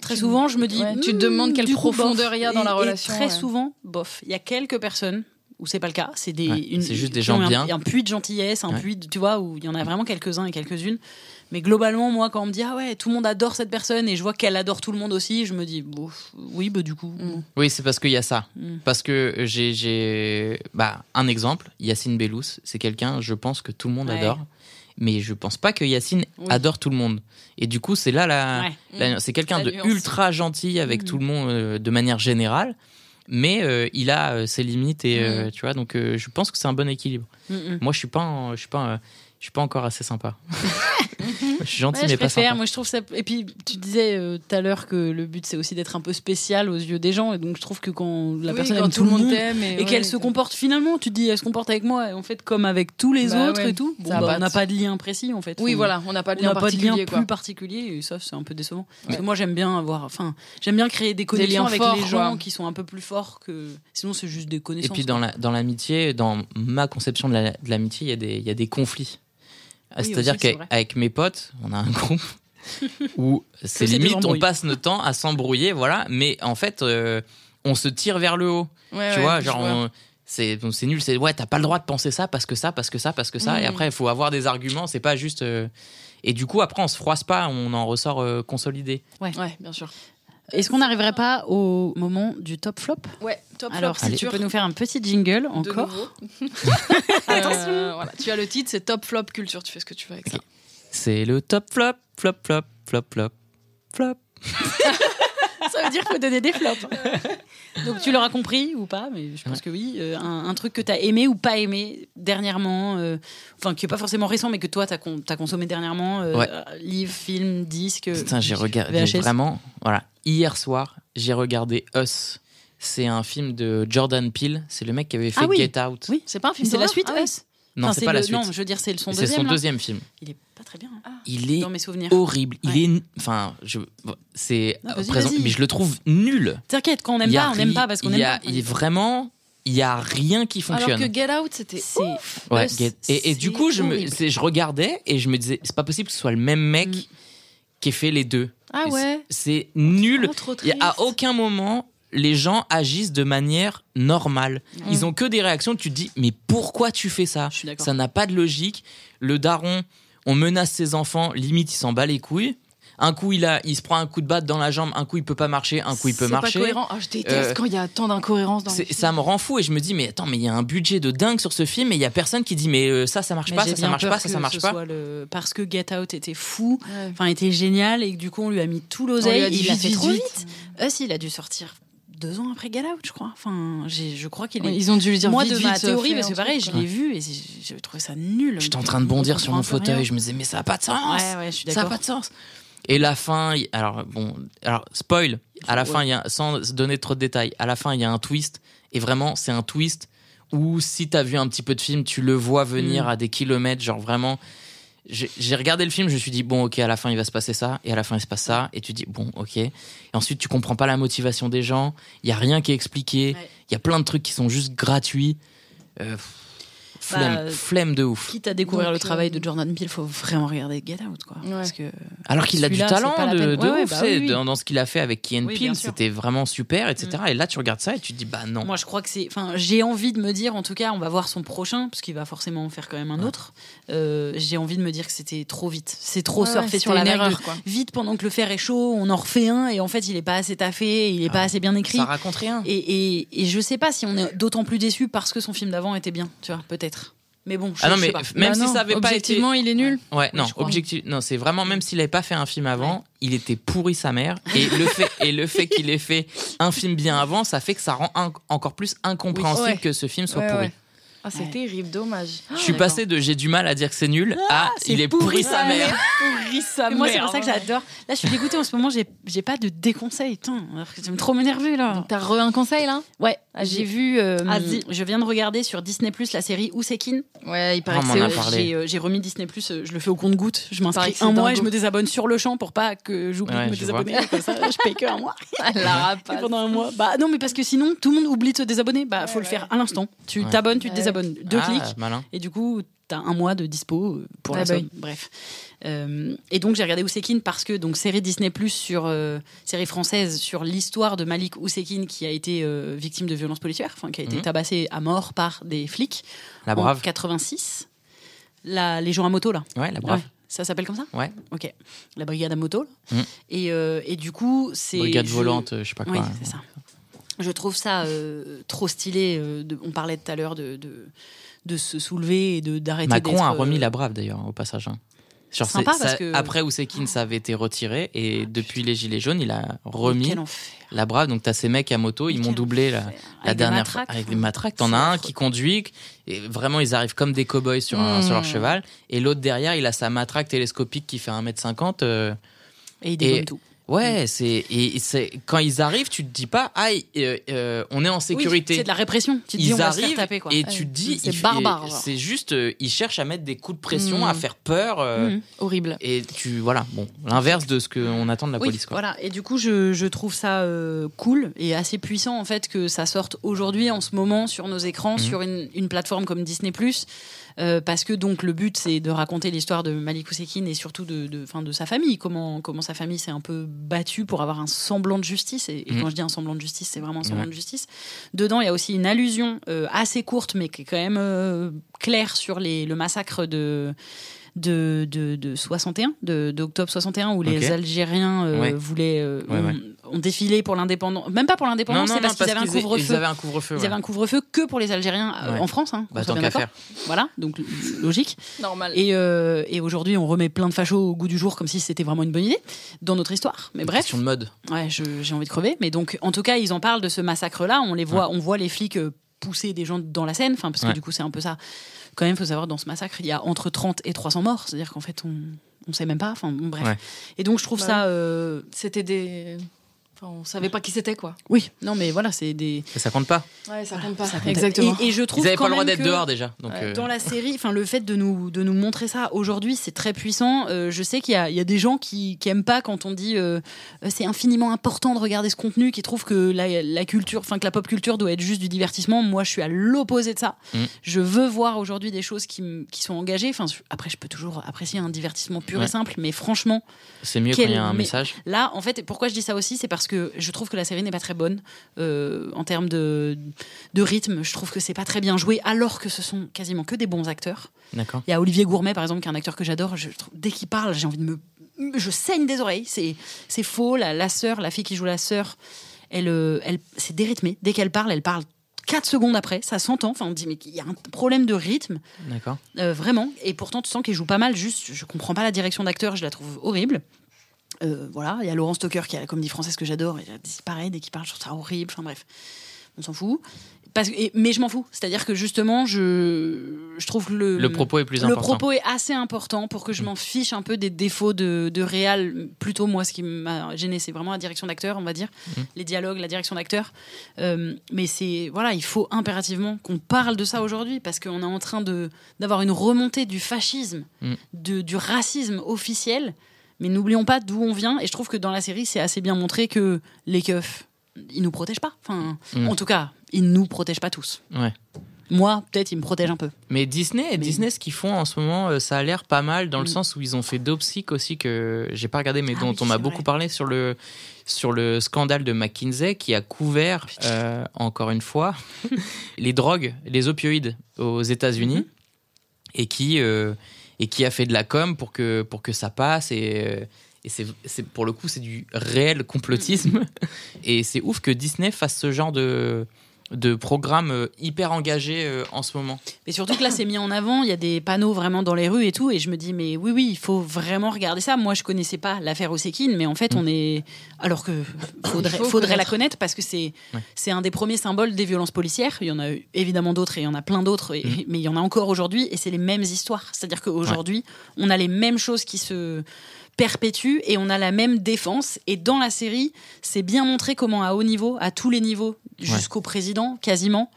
très souvent, je me dis. Ouais, tu te Hmm, demandes quelle profondeur il y a dans Et- la et relation, très ouais. souvent, bof. Il y a quelques personnes où c'est pas le cas. C'est des. Ouais, une- juste des gens un- bien. Un, puits de gentillesse, un Ouais. puits, de- tu vois, où il y en a vraiment quelques-uns et quelques-unes. Mais globalement, moi, quand on me dit ah ouais, tout le monde adore cette personne et je vois qu'elle adore tout le monde aussi, je me dis oui, bah du coup. Mm. Oui, c'est parce qu'il y a ça. Mm. Parce que j'ai, j'ai bah, un exemple, Yacine Bellous, c'est quelqu'un, je pense que tout le monde Ouais. adore. Mais je pense pas que Yacine Oui. adore tout le monde. Et du coup, c'est là la. C'est quelqu'un La de nuance. ultra gentil avec Mm. tout le monde euh, de manière générale. Mais euh, il a euh, ses limites et euh, tu vois, donc euh, je pense que c'est un bon équilibre. Mm, mm. Moi, je suis pas, en- je suis pas, je suis pas encore assez sympa. je suis gentil, Ouais, mais je pas préfère. sympa. Moi, je trouve ça. Et puis, tu disais euh, tout à l'heure que le but, c'est aussi d'être un peu spécial aux yeux des gens. Et donc, je trouve que quand la Oui, personne quand aime tout le monde t'aime et ouais, qu'elle se comporte finalement, tu te dis, elle se comporte avec moi, et en fait, comme avec tous les Bah autres ouais, et tout. Bon, ça bah, on n'a pas de lien précis, en fait. Oui, On- voilà, on n'a pas de On lien n'a pas de lien particulier. quoi. plus particulier et ça c'est un peu décevant. Parce que moi j'aime bien avoir, enfin j'aime bien créer des connexions liens avec forts, les gens qui sont un peu plus forts que sinon c'est juste des Et connaissances. puis dans la- dans l'amitié, dans ma conception de la- de l'amitié, il y a des conflits. Ah, Oui, C'est-à-dire qu'avec mes potes, on a un groupe où c'est limite, on passe notre temps à s'embrouiller, voilà. Mais en fait, euh, on se tire vers le haut. Ouais, tu ouais, vois, genre, c'est nul. C'est ouais, t'as pas le droit de penser ça parce que ça, parce que ça, parce que ça. Et après, il faut avoir des arguments. C'est pas juste. euh, Et du coup, après, on se froisse pas, on en ressort euh, consolidé. Ouais, bien sûr. Est-ce qu'on n'arriverait pas au moment du top flop Ouais, top Alors flop si tu peux nous faire un petit jingle de encore. nouveau. Euh, voilà, tu as le titre, c'est top flop culture. Tu fais ce que tu veux avec ça. C'est le top flop, flop, flop, flop, flop, flop. Ça veut dire qu'il faut donner des flops. Donc tu l'auras compris ou pas, mais je pense Ouais. que oui. Euh, un, un truc que tu as aimé ou pas aimé dernièrement, euh, enfin qui est pas forcément récent, mais que toi tu as, consommé dernièrement, euh, Ouais. livre, film, disque. Putain, j'ai regardé vraiment. Voilà, hier soir, j'ai regardé Us. C'est un film de Jordan Peele. C'est le mec qui avait fait Ah oui. Get Out. Oui, C'est pas un film c'est la suite. Ah. Us. Non, Enfin, c'est pas la le- suite. Non, je veux dire c'est son C'est deuxième. son là. deuxième film. Il est pas très bien hein, Il est dans mes souvenirs. horrible. Il est, enfin, je, c'est vas-y, présent, mais je le trouve nul. T'inquiète, quand on n'aime Il y a pas, on n'aime pas parce qu'on aime pas. Il est vraiment, il y a rien qui Alors fonctionne. que Get Out, c'était. Ouais, Get- et, et du coup, je, me, je regardais et je me disais, c'est pas possible que ce soit le même mec Mm. qui ait fait les deux. Ah Et ouais. C'est nul. Oh, trop a- à aucun moment, les gens agissent de manière normale. Ils ont que des réactions. Tu te dis, mais pourquoi tu fais ça? Ça n'a pas de logique. Le daron, on menace ses enfants, limite, il s'en bat les couilles. Un coup, il, a, il se prend un coup de batte dans la jambe, un coup, il peut pas marcher, un coup, il peut C'est pas marcher. cohérent. Ah, je déteste Euh, quand il y a tant d'incohérences dans les ça me rend fou et je me dis mais attends mais il y a un budget de dingue sur ce film et il y a personne qui dit mais euh, ça ça marche Mais pas ça ça marche pas ça ça marche pas le- Parce que Get Out était fou, Ouais. enfin était génial et que du coup on lui a mis tout l'oseille. a dit Il l'a vite, fait vite, trop vite. vite. Us, il a dû sortir deux ans après Get Out, je crois. Enfin, je crois qu'il est. Ils ont dû lui dire Moi, vite, de vite, ma théorie, fais parce que pareil, je l'ai vu et j'ai trouvé ça nul. J'étais en train de On bondir sur mon fauteuil je me disais mais ça a pas de sens Ouais, ouais, je suis ça a d'accord. pas de sens et la fin alors bon alors spoil à la Ouais. fin il y a sans donner trop de détails à la fin il y a un twist et vraiment c'est un twist où si t'as vu un petit peu de film tu le vois venir Mm. à des kilomètres genre vraiment j'ai regardé le film, je me suis dit, bon, ok, à la fin, il va se passer ça, et à la fin, il se passe ça, et tu dis, bon, ok. Et ensuite, tu comprends pas la motivation des gens, il y a rien qui est expliqué, il Ouais. y a plein de trucs qui sont juste gratuits. Euh, flemme, Bah, flemme de ouf. Quitte à découvrir Donc, le travail euh, de Jordan Peele, faut vraiment regarder Get Out, quoi. Ouais. Parce que Alors qu'il a du talent de, Ouais, ouf, bah c'est- oui, oui. Dans, dans ce qu'il a fait avec Key and Oui, Peele, c'était vraiment super, etc. Et là, tu regardes ça et tu te dis, bah non. Moi, je crois que c'est. Enfin, j'ai envie de me dire, en tout cas, on va voir son prochain, parce qu'il va forcément en faire quand même un autre. Euh, j'ai envie de me dire que c'était trop vite. C'est trop Ouais, surfé ouais, sur la vague. de erreur, quoi. Vite, pendant que le fer est chaud, on en refait un, et en fait, il est pas assez taffé, il est pas Ah, assez bien écrit. Ça raconte rien. Et, et, et je sais pas si on est d'autant plus déçu parce que son film d'avant était bien, tu vois, peut-être. Mais bon, je, Ah non, je sais mais pas. même Bah si non, ça avait pas été. objectivement, il est nul. Ouais, non, objectif, non, c'est vraiment même s'il avait pas fait un film avant, il était pourri sa mère. Et le fait, et le fait qu'il ait fait un film bien avant, ça fait que ça rend un- encore plus incompréhensible Oui. Ouais. que ce film soit Ouais, pourri. Ah, c'est Ouais. terrible, dommage. Je suis passé de j'ai du mal à dire que c'est nul à c'est il est pourri sa mère. Pourri sa Mais moi, c'est pour ça que j'adore. Là, je suis dégoûtée en ce moment, j'ai j'ai pas de déconseil. Putain, que j'aime trop m'énerver là. T'as re un conseil là? Ouais, Vas-y. j'ai vu. euh, Vas-y. je viens de regarder sur Disney Plus la série Ousekin. Ouais, il paraît Oh, que. J'ai euh, j'ai remis Disney Plus, je le fais au compte-goutte. Je paraît m'inscris un mois et je me désabonne sur le champ pour pas que j'oublie Ouais, de me je désabonner. Comme ça, je paye que un mois. La Et rapace. pendant un mois. Bah non, mais parce que sinon, tout le monde oublie de se désabonner. Bah, faut le faire à l'instant. Tu t'abonnes, tu te Ouais. Deux Ah, clics. malin. Et du coup, t'as un mois de dispo euh, pour Ah la bah somme. Bref. Euh, et donc, j'ai regardé Ousekine parce que, donc, série Disney Plus sur, euh, série française sur l'histoire de Malik Ousekine qui a été euh, victime de violences policières, enfin, qui a été Mhm. tabassé à mort par des flics. La En brave. 86. La Légion à moto, là. Ouais, la brave. Ouais. Ça s'appelle comme ça? Ouais. Ok. La brigade à moto. là. Mhm. Et, euh, et du coup, c'est. Brigade je- volante, je sais pas quoi. oui, c'est ça. Je trouve ça euh, trop stylé. euh, de- on parlait tout à l'heure de, de, de se soulever et d'arrêter Macron a euh, remis la brave d'ailleurs au passage. hein. Genre, Sympa, parce ça- que- Après Ousekine, ça avait été retiré et depuis les Gilets jaunes, il a remis la brave. Donc t'as ces mecs à moto, ils m'ont doublé la, dernière fois avec enfin, des matraques. T'en as un qui conduit et vraiment ils arrivent comme des cow-boys sur, Mmh. sur leur cheval et l'autre derrière il a sa matraque télescopique qui fait 1m50. euh, Et il dégomme tout. Ouais, c'est et c'est quand ils arrivent, tu te dis pas ah euh, euh, on est en sécurité. Oui, c'est de la répression. Tu te dis, ils on va se faire arrivent taper, quoi. et Ouais. tu te dis C'est barbare. C'est juste euh, ils cherchent à mettre des coups de pression, Mm. à faire peur Mhm. Horrible. et tu voilà, bon, l'inverse de ce qu'on attend de la Oui, police quoi. voilà. Et du coup, je, je trouve ça cool et assez puissant en fait que ça sorte aujourd'hui, en ce moment, sur nos écrans, Mhm. sur une, une plateforme comme Disney+. Euh, parce que donc le but c'est de raconter l'histoire de Malik Ousekine et surtout de, de, fin, de sa famille, comment, comment sa famille s'est un peu battue pour avoir un semblant de justice. Et, et Mhm. quand je dis un semblant de justice, c'est vraiment un semblant Ouais. de justice. Dedans, il y a aussi une allusion euh, assez courte, mais qui est quand même euh, claire sur les, le massacre de. De, de, de 61, de- d'octobre 61, où les. Algériens euh, Ouais. voulaient, euh, Ouais, ont, ouais. ont défilé pour l'indépendance, même pas pour l'indépendance, c'est parce qu'ils avaient un qu'ils aient- couvre-feu. Ils avaient un couvre-feu. Ils ouais. avaient un couvre-feu que pour les Algériens euh, Ouais. en France, hein, Bah, tant bien qu'à d'accord. faire. Voilà, donc logique. Normal. Et, euh, et aujourd'hui, on remet plein de fachos au goût du jour comme si c'était vraiment une bonne idée dans notre histoire. Mais bref, Question de mode. ouais, j'ai envie de crever. Mais donc, en tout cas, ils en parlent de ce massacre-là. On les voit, on voit les flics euh, pousser des gens dans la Seine, enfin parce que Ouais. du coup, c'est un peu ça. Quand même, faut savoir dans ce massacre, il y a entre 30 et 300 morts. C'est-à-dire qu'en fait, on on sait même pas. Enfin, bon, bref. Ouais. Et donc, je trouve Bah ça. euh, C'était des. Enfin, on savait pas qui c'était quoi. Oui, non, mais voilà, c'est des. Et ça compte pas. Ouais, ça compte pas. ça compte. Exactement. Et, et je trouve Ils avaient quand pas le droit d'être dehors déjà. Donc Ouais, euh, Dans la série, enfin le fait de nous de nous montrer ça aujourd'hui, c'est très puissant. Euh, je sais qu'il y a, il y a des gens qui, qui aiment pas quand on dit euh, c'est infiniment important de regarder ce contenu, qui trouvent que la, la culture, enfin que la pop culture doit être juste du divertissement. Moi, je suis à l'opposé de ça. Mm. Je veux voir aujourd'hui des choses qui, qui sont engagées. Enfin, après, je peux toujours apprécier un divertissement pur Ouais. et simple, mais franchement, c'est mieux quel- quand il y a un mais- message. Là, en fait, pourquoi je dis ça aussi, c'est parce que je trouve que la série n'est pas très bonne euh, en termes de, de rythme. Je trouve que c'est pas très bien joué, alors que ce sont quasiment que des bons acteurs. D'accord. Il y a Olivier Gourmet, par exemple, qui est un acteur que j'adore. Je Dès qu'il parle, j'ai envie de me je saigne des oreilles. C'est c'est faux. La, la sœur, la fille qui joue la sœur, elle, euh, elle c'est dérythmé. Dès qu'elle parle, elle parle 4 secondes après. Ça s'entend. Enfin, on dit mais il y a un problème de rythme. D'accord. Euh, vraiment. Et pourtant, tu sens qu'il joue pas mal. Juste, je comprends pas la direction d'acteur. Je la trouve horrible. Euh, voilà, il y a Laurent Stoker qui a la comédie française que j'adore. Il a dit pareil dès qu'il parle, je trouve ça horrible. Enfin bref, on s'en fout. Parce, que- et- mais je m'en fous. C'est-à-dire que justement, je, je trouve que le, Le propos est plus le important. propos est assez important pour que je m'en fiche un peu des défauts de, de réal. Plutôt, moi, ce qui m'a gêné, c'est vraiment la direction d'acteur, on va dire. Les dialogues, la direction d'acteur. Euh, mais c'est, voilà, il faut impérativement qu'on parle de ça aujourd'hui parce qu'on est en train de, d'avoir une remontée du fascisme, Mm. de, du racisme officiel. Mais n'oublions pas d'où on vient. Et je trouve que dans la série, c'est assez bien montré que les keufs, ils nous protègent pas. Enfin, Mm. en tout cas, ils nous protègent pas tous. Ouais. Moi, peut-être, ils me protègent un peu. Mais Disney, Disney, ce qu'ils font en ce moment, euh, ça a l'air pas mal dans le Mm. sens où ils ont fait Dopsic aussi que j'ai pas regardé, mais Ah dont oui, on m'a beaucoup parlé sur le sur le scandale de McKinsey qui a couvert euh, encore une fois les drogues, les opioïdes aux États-Unis Mhm. et qui euh, et qui a fait de la com pour que pour que ça passe. Et euh, et c'est, c'est- pour le coup c'est du réel complotisme. Et c'est ouf que Disney fasse ce genre de de programme euh, hyper engagé euh, en ce moment. Mais surtout que là, c'est mis en avant. Il y a des panneaux vraiment dans les rues et tout. Et je me dis, mais oui, oui, il faut vraiment regarder ça. Moi, je connaissais pas l'affaire Osekine, mais en fait, Mm. on est. Alors que faudrait, la connaître. parce que c'est Ouais. c'est un des premiers symboles des violences policières. Il y en a évidemment d'autres et il y en a plein d'autres, Mm. mais il y en a encore aujourd'hui. Et c'est les mêmes histoires. C'est-à-dire qu'aujourd'hui, on a les mêmes choses qui se perpétuent et on a la même défense. Et dans la série, c'est bien montré comment à haut niveau, à tous les niveaux, jusqu'au président, quasiment,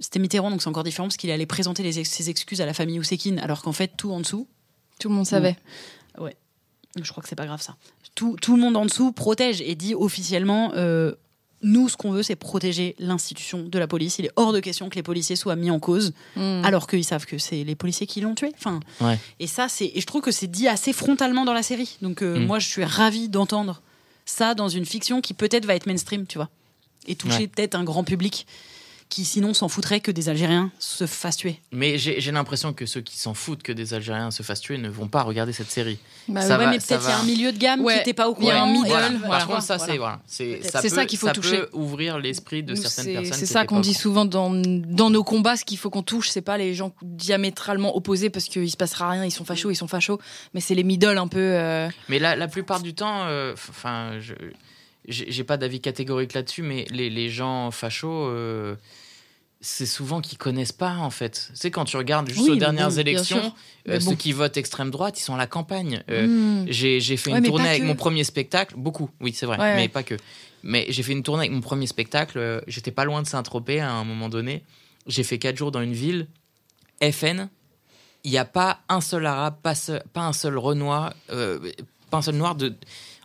c'était Mitterrand, donc c'est encore différent parce qu'il allait présenter les ex- ses excuses à la famille Oussekine, alors qu'en fait, tout en dessous, Tout le monde savait. je crois que c'est pas grave ça, tout, tout le monde en dessous protège et dit officiellement euh, nous, ce qu'on veut, c'est protéger l'institution de la police. Il est hors de question que les policiers soient mis en cause, Mm. alors qu'ils savent que c'est les policiers qui l'ont tué. Enfin, Ouais. et ça, c'est et je trouve que c'est dit assez frontalement dans la série. Donc euh, Mm. moi, je suis ravie d'entendre ça dans une fiction qui peut-être va être mainstream, tu vois, et toucher Ouais. peut-être un grand public qui sinon s'en foutrait que des Algériens se fassent tuer. Mais j'ai l'impression que ceux qui s'en foutent que des Algériens se fassent tuer ne vont pas regarder cette série. Bah Ça ouais, va- mais ça peut-être il y a un milieu de gamme Ouais, qui n'était pas au il y a courant. un middle, Voilà. voilà. Par contre, ça, Voilà. c'est voilà, c'est ça, qu'il faut ça toucher. peut ouvrir l'esprit de certaines personnes. C'est ça qu'on dit souvent dans, dans nos combats, ce qu'il faut qu'on touche, c'est pas les gens diamétralement opposés parce qu'il se passera rien, ils sont fachos, ils sont fachos, mais c'est les middle un peu. euh, Mais la, la plupart du temps, euh, enfin, je j'ai j'ai pas d'avis catégorique là-dessus, mais les, les gens fachos. euh, c'est souvent qu'ils connaissent pas en fait. Tu sais quand tu regardes juste Oui, aux dernières bien élections, euh, ceux qui votent extrême droite, ils sont à la campagne. Euh, hmm. J'ai fait Ouais, une tournée avec que. mon premier spectacle, beaucoup, oui c'est vrai, Ouais, mais ouais. pas que. Mais j'ai fait une tournée avec mon premier spectacle, euh, j'étais pas loin de Saint-Tropez à un moment donné. J'ai fait quatre jours dans une ville, FN, il n'y a pas un seul arabe, pas, seul- pas un seul renois, euh, pas un seul noir. De...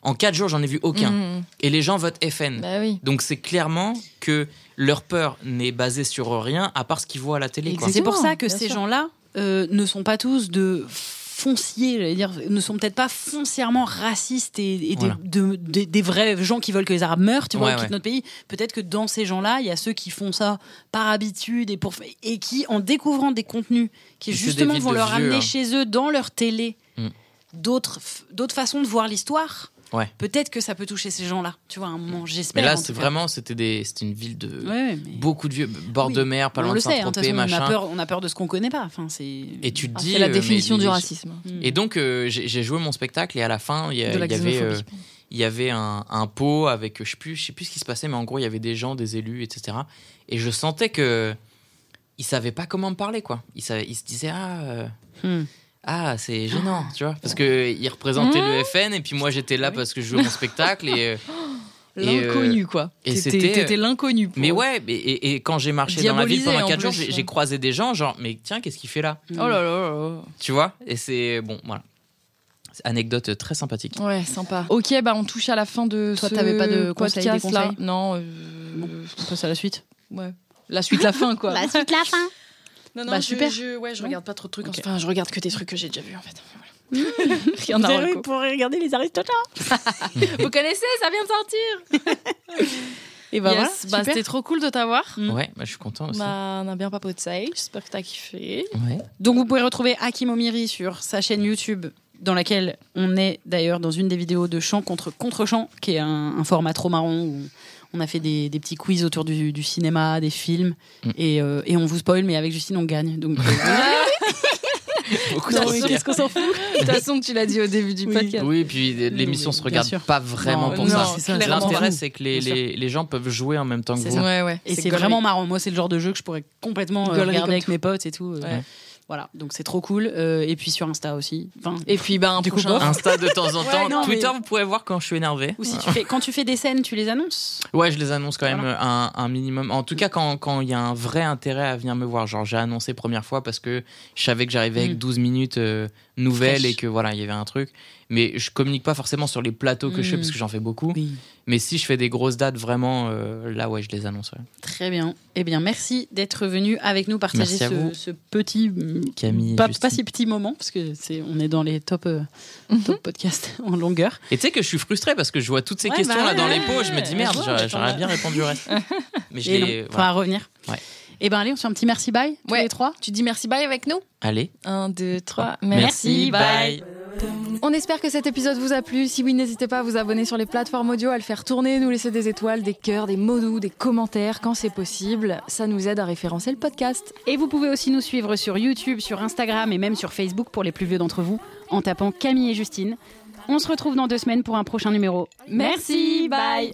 En quatre jours, j'en ai vu aucun. Hmm. Et les gens votent FN. Bah oui. Donc c'est clairement que leur peur n'est basée sur rien à part ce qu'ils voient à la télé. C'est pour ça que ces gens-là euh, ne sont pas tous de fonciers, j'allais dire, ne sont peut-être pas foncièrement racistes et, et des, Voilà. de- des- des vrais gens qui veulent que les Arabes meurent, tu vois, Ouais, ouais. notre pays. Peut-être que dans ces gens-là, il y a ceux qui font ça par habitude et pour et qui, en découvrant des contenus qui justement vont leur vieux, amener hein. chez eux dans leur télé Mm. d'autres f- d'autres façons de voir l'histoire. Ouais. Peut-être que ça peut toucher ces gens-là, tu vois, à un moment, j'espère. Mais là, c'est vraiment, c'était des, une ville de Ouais, mais- beaucoup de vieux, bord Oui. de mer, pas on loin de hein, de Saint-Tropez, façon, on a machin. peur, on a peur de ce qu'on connaît pas. Enfin, c'est. Et tu te Ah, dis. la euh, mais définition du racisme. Et donc, euh, j'ai joué mon spectacle et à la fin, il y, avait, euh, xénophobie. il y avait un, un pot avec, je sais plus, je sais plus ce qui se passait, mais en gros, il y avait des gens, des élus, etc. Et je sentais que ils savaient pas comment me parler, quoi. Ils, savaient- ils se disaient ah. euh, Hmm. Ah, c'est gênant, tu vois, parce que ils représentaient le FN et puis moi j'étais là parce que je jouais mon spectacle et euh, Et, euh, L'inconnu, quoi. et c'était- T'étais l'inconnu. mais ouais, mais- et, et quand j'ai marché dans la ville pendant en 4 jours, j'ai croisé des gens genre mais tiens, qu'est-ce qu'il fait là? Oh là là là là. Tu vois? Et c'est bon, voilà. C'est Anecdote très sympathique. Ouais, sympa. Ok, bah on touche à la fin de Toi, ce t'avais pas de conseils, des podcast là. Non, euh, On passe à la suite. ouais. La suite, la fin, quoi. La suite, la fin. Non, non, Bah, je, super. Je, ouais, je Non regarde pas trop de trucs. Enfin, je regarde que des trucs que j'ai déjà vus, en fait. Voilà. Rien à reco. pour regarder les Aristoteles. Vous connaissez, ça vient de sortir. Et bah Yes, voilà, bah, super. c'était trop cool de t'avoir. Mm. Ouais, bah, je suis content aussi. Bah, on a bien papoté. J'espère que t'as kiffé. Ouais. Donc vous pouvez retrouver Hakim Omiri sur sa chaîne YouTube dans laquelle on est d'ailleurs dans une des vidéos de chant contre contre-chant, qui est un, un format trop marrant où on a fait des, des petits quiz autour du, du cinéma, des films, Mm. et, euh, et on vous spoil, mais avec Justine, on gagne. Donc, euh, Beaucoup qu'est-ce qu'on s'en fout De toute façon, tu l'as dit au début du Oui. podcast. Oui, puis l'émission se regarde sûr. pas vraiment Non, pour non, ça. c'est ça, clairement. L'intérêt, c'est que les, gens peuvent jouer en même temps que vous. ça. Ouais, ouais. Et c'est vraiment marrant. Moi, c'est le genre de jeu que je pourrais complètement euh, regarder avec tout. mes potes et tout. Ouais. Voilà, donc c'est trop cool. Euh, et puis sur Insta aussi. Enfin, Et puis, un Du coup. Insta de temps en temps. Ouais, non, Twitter, mais- vous pouvez voir quand je suis énervé. ou si tu fais, quand tu fais des scènes, tu les annonces. Ouais, je les annonce quand même un, un minimum. En tout cas, quand quand il y a un vrai intérêt à venir me voir. Genre, j'ai annoncé première fois parce que je savais que j'arrivais avec Mm. 12 minutes euh, nouvelles Fraîche. et que voilà, il y avait un truc. Mais je communique pas forcément sur les plateaux que je fais Mm. parce que j'en fais beaucoup. Oui. Mais si je fais des grosses dates, vraiment, euh, là, ouais, je les annonce. ouais. Très bien. Eh bien, merci d'être venu avec nous partager ce, ce petit, mm, Camille pas, si petit moment parce que c'est, on est dans les top, euh, Mhm. top podcasts en longueur. Et tu sais que je suis frustré parce que je vois toutes ces Ouais, questions bah là dans ouais, les pots. Je me dis merde, j'aurais bien répondu au reste. Mais je Et non, voilà. revenir. Ouais. Eh ben allez, on se fait un petit merci bye tous Ouais. les trois. Tu dis merci bye avec nous? Allez. 1, 2, 3. Merci, bye. On espère que cet épisode vous a plu. Si oui, n'hésitez pas à vous abonner sur les plateformes audio, à le faire tourner, nous laisser des étoiles, des cœurs, des mots doux, des commentaires quand c'est possible. Ça nous aide à référencer le podcast. Et vous pouvez aussi nous suivre sur YouTube, sur Instagram et même sur Facebook pour les plus vieux d'entre vous en tapant Camille et Justine. On se retrouve dans deux semaines pour un prochain numéro. Merci, bye.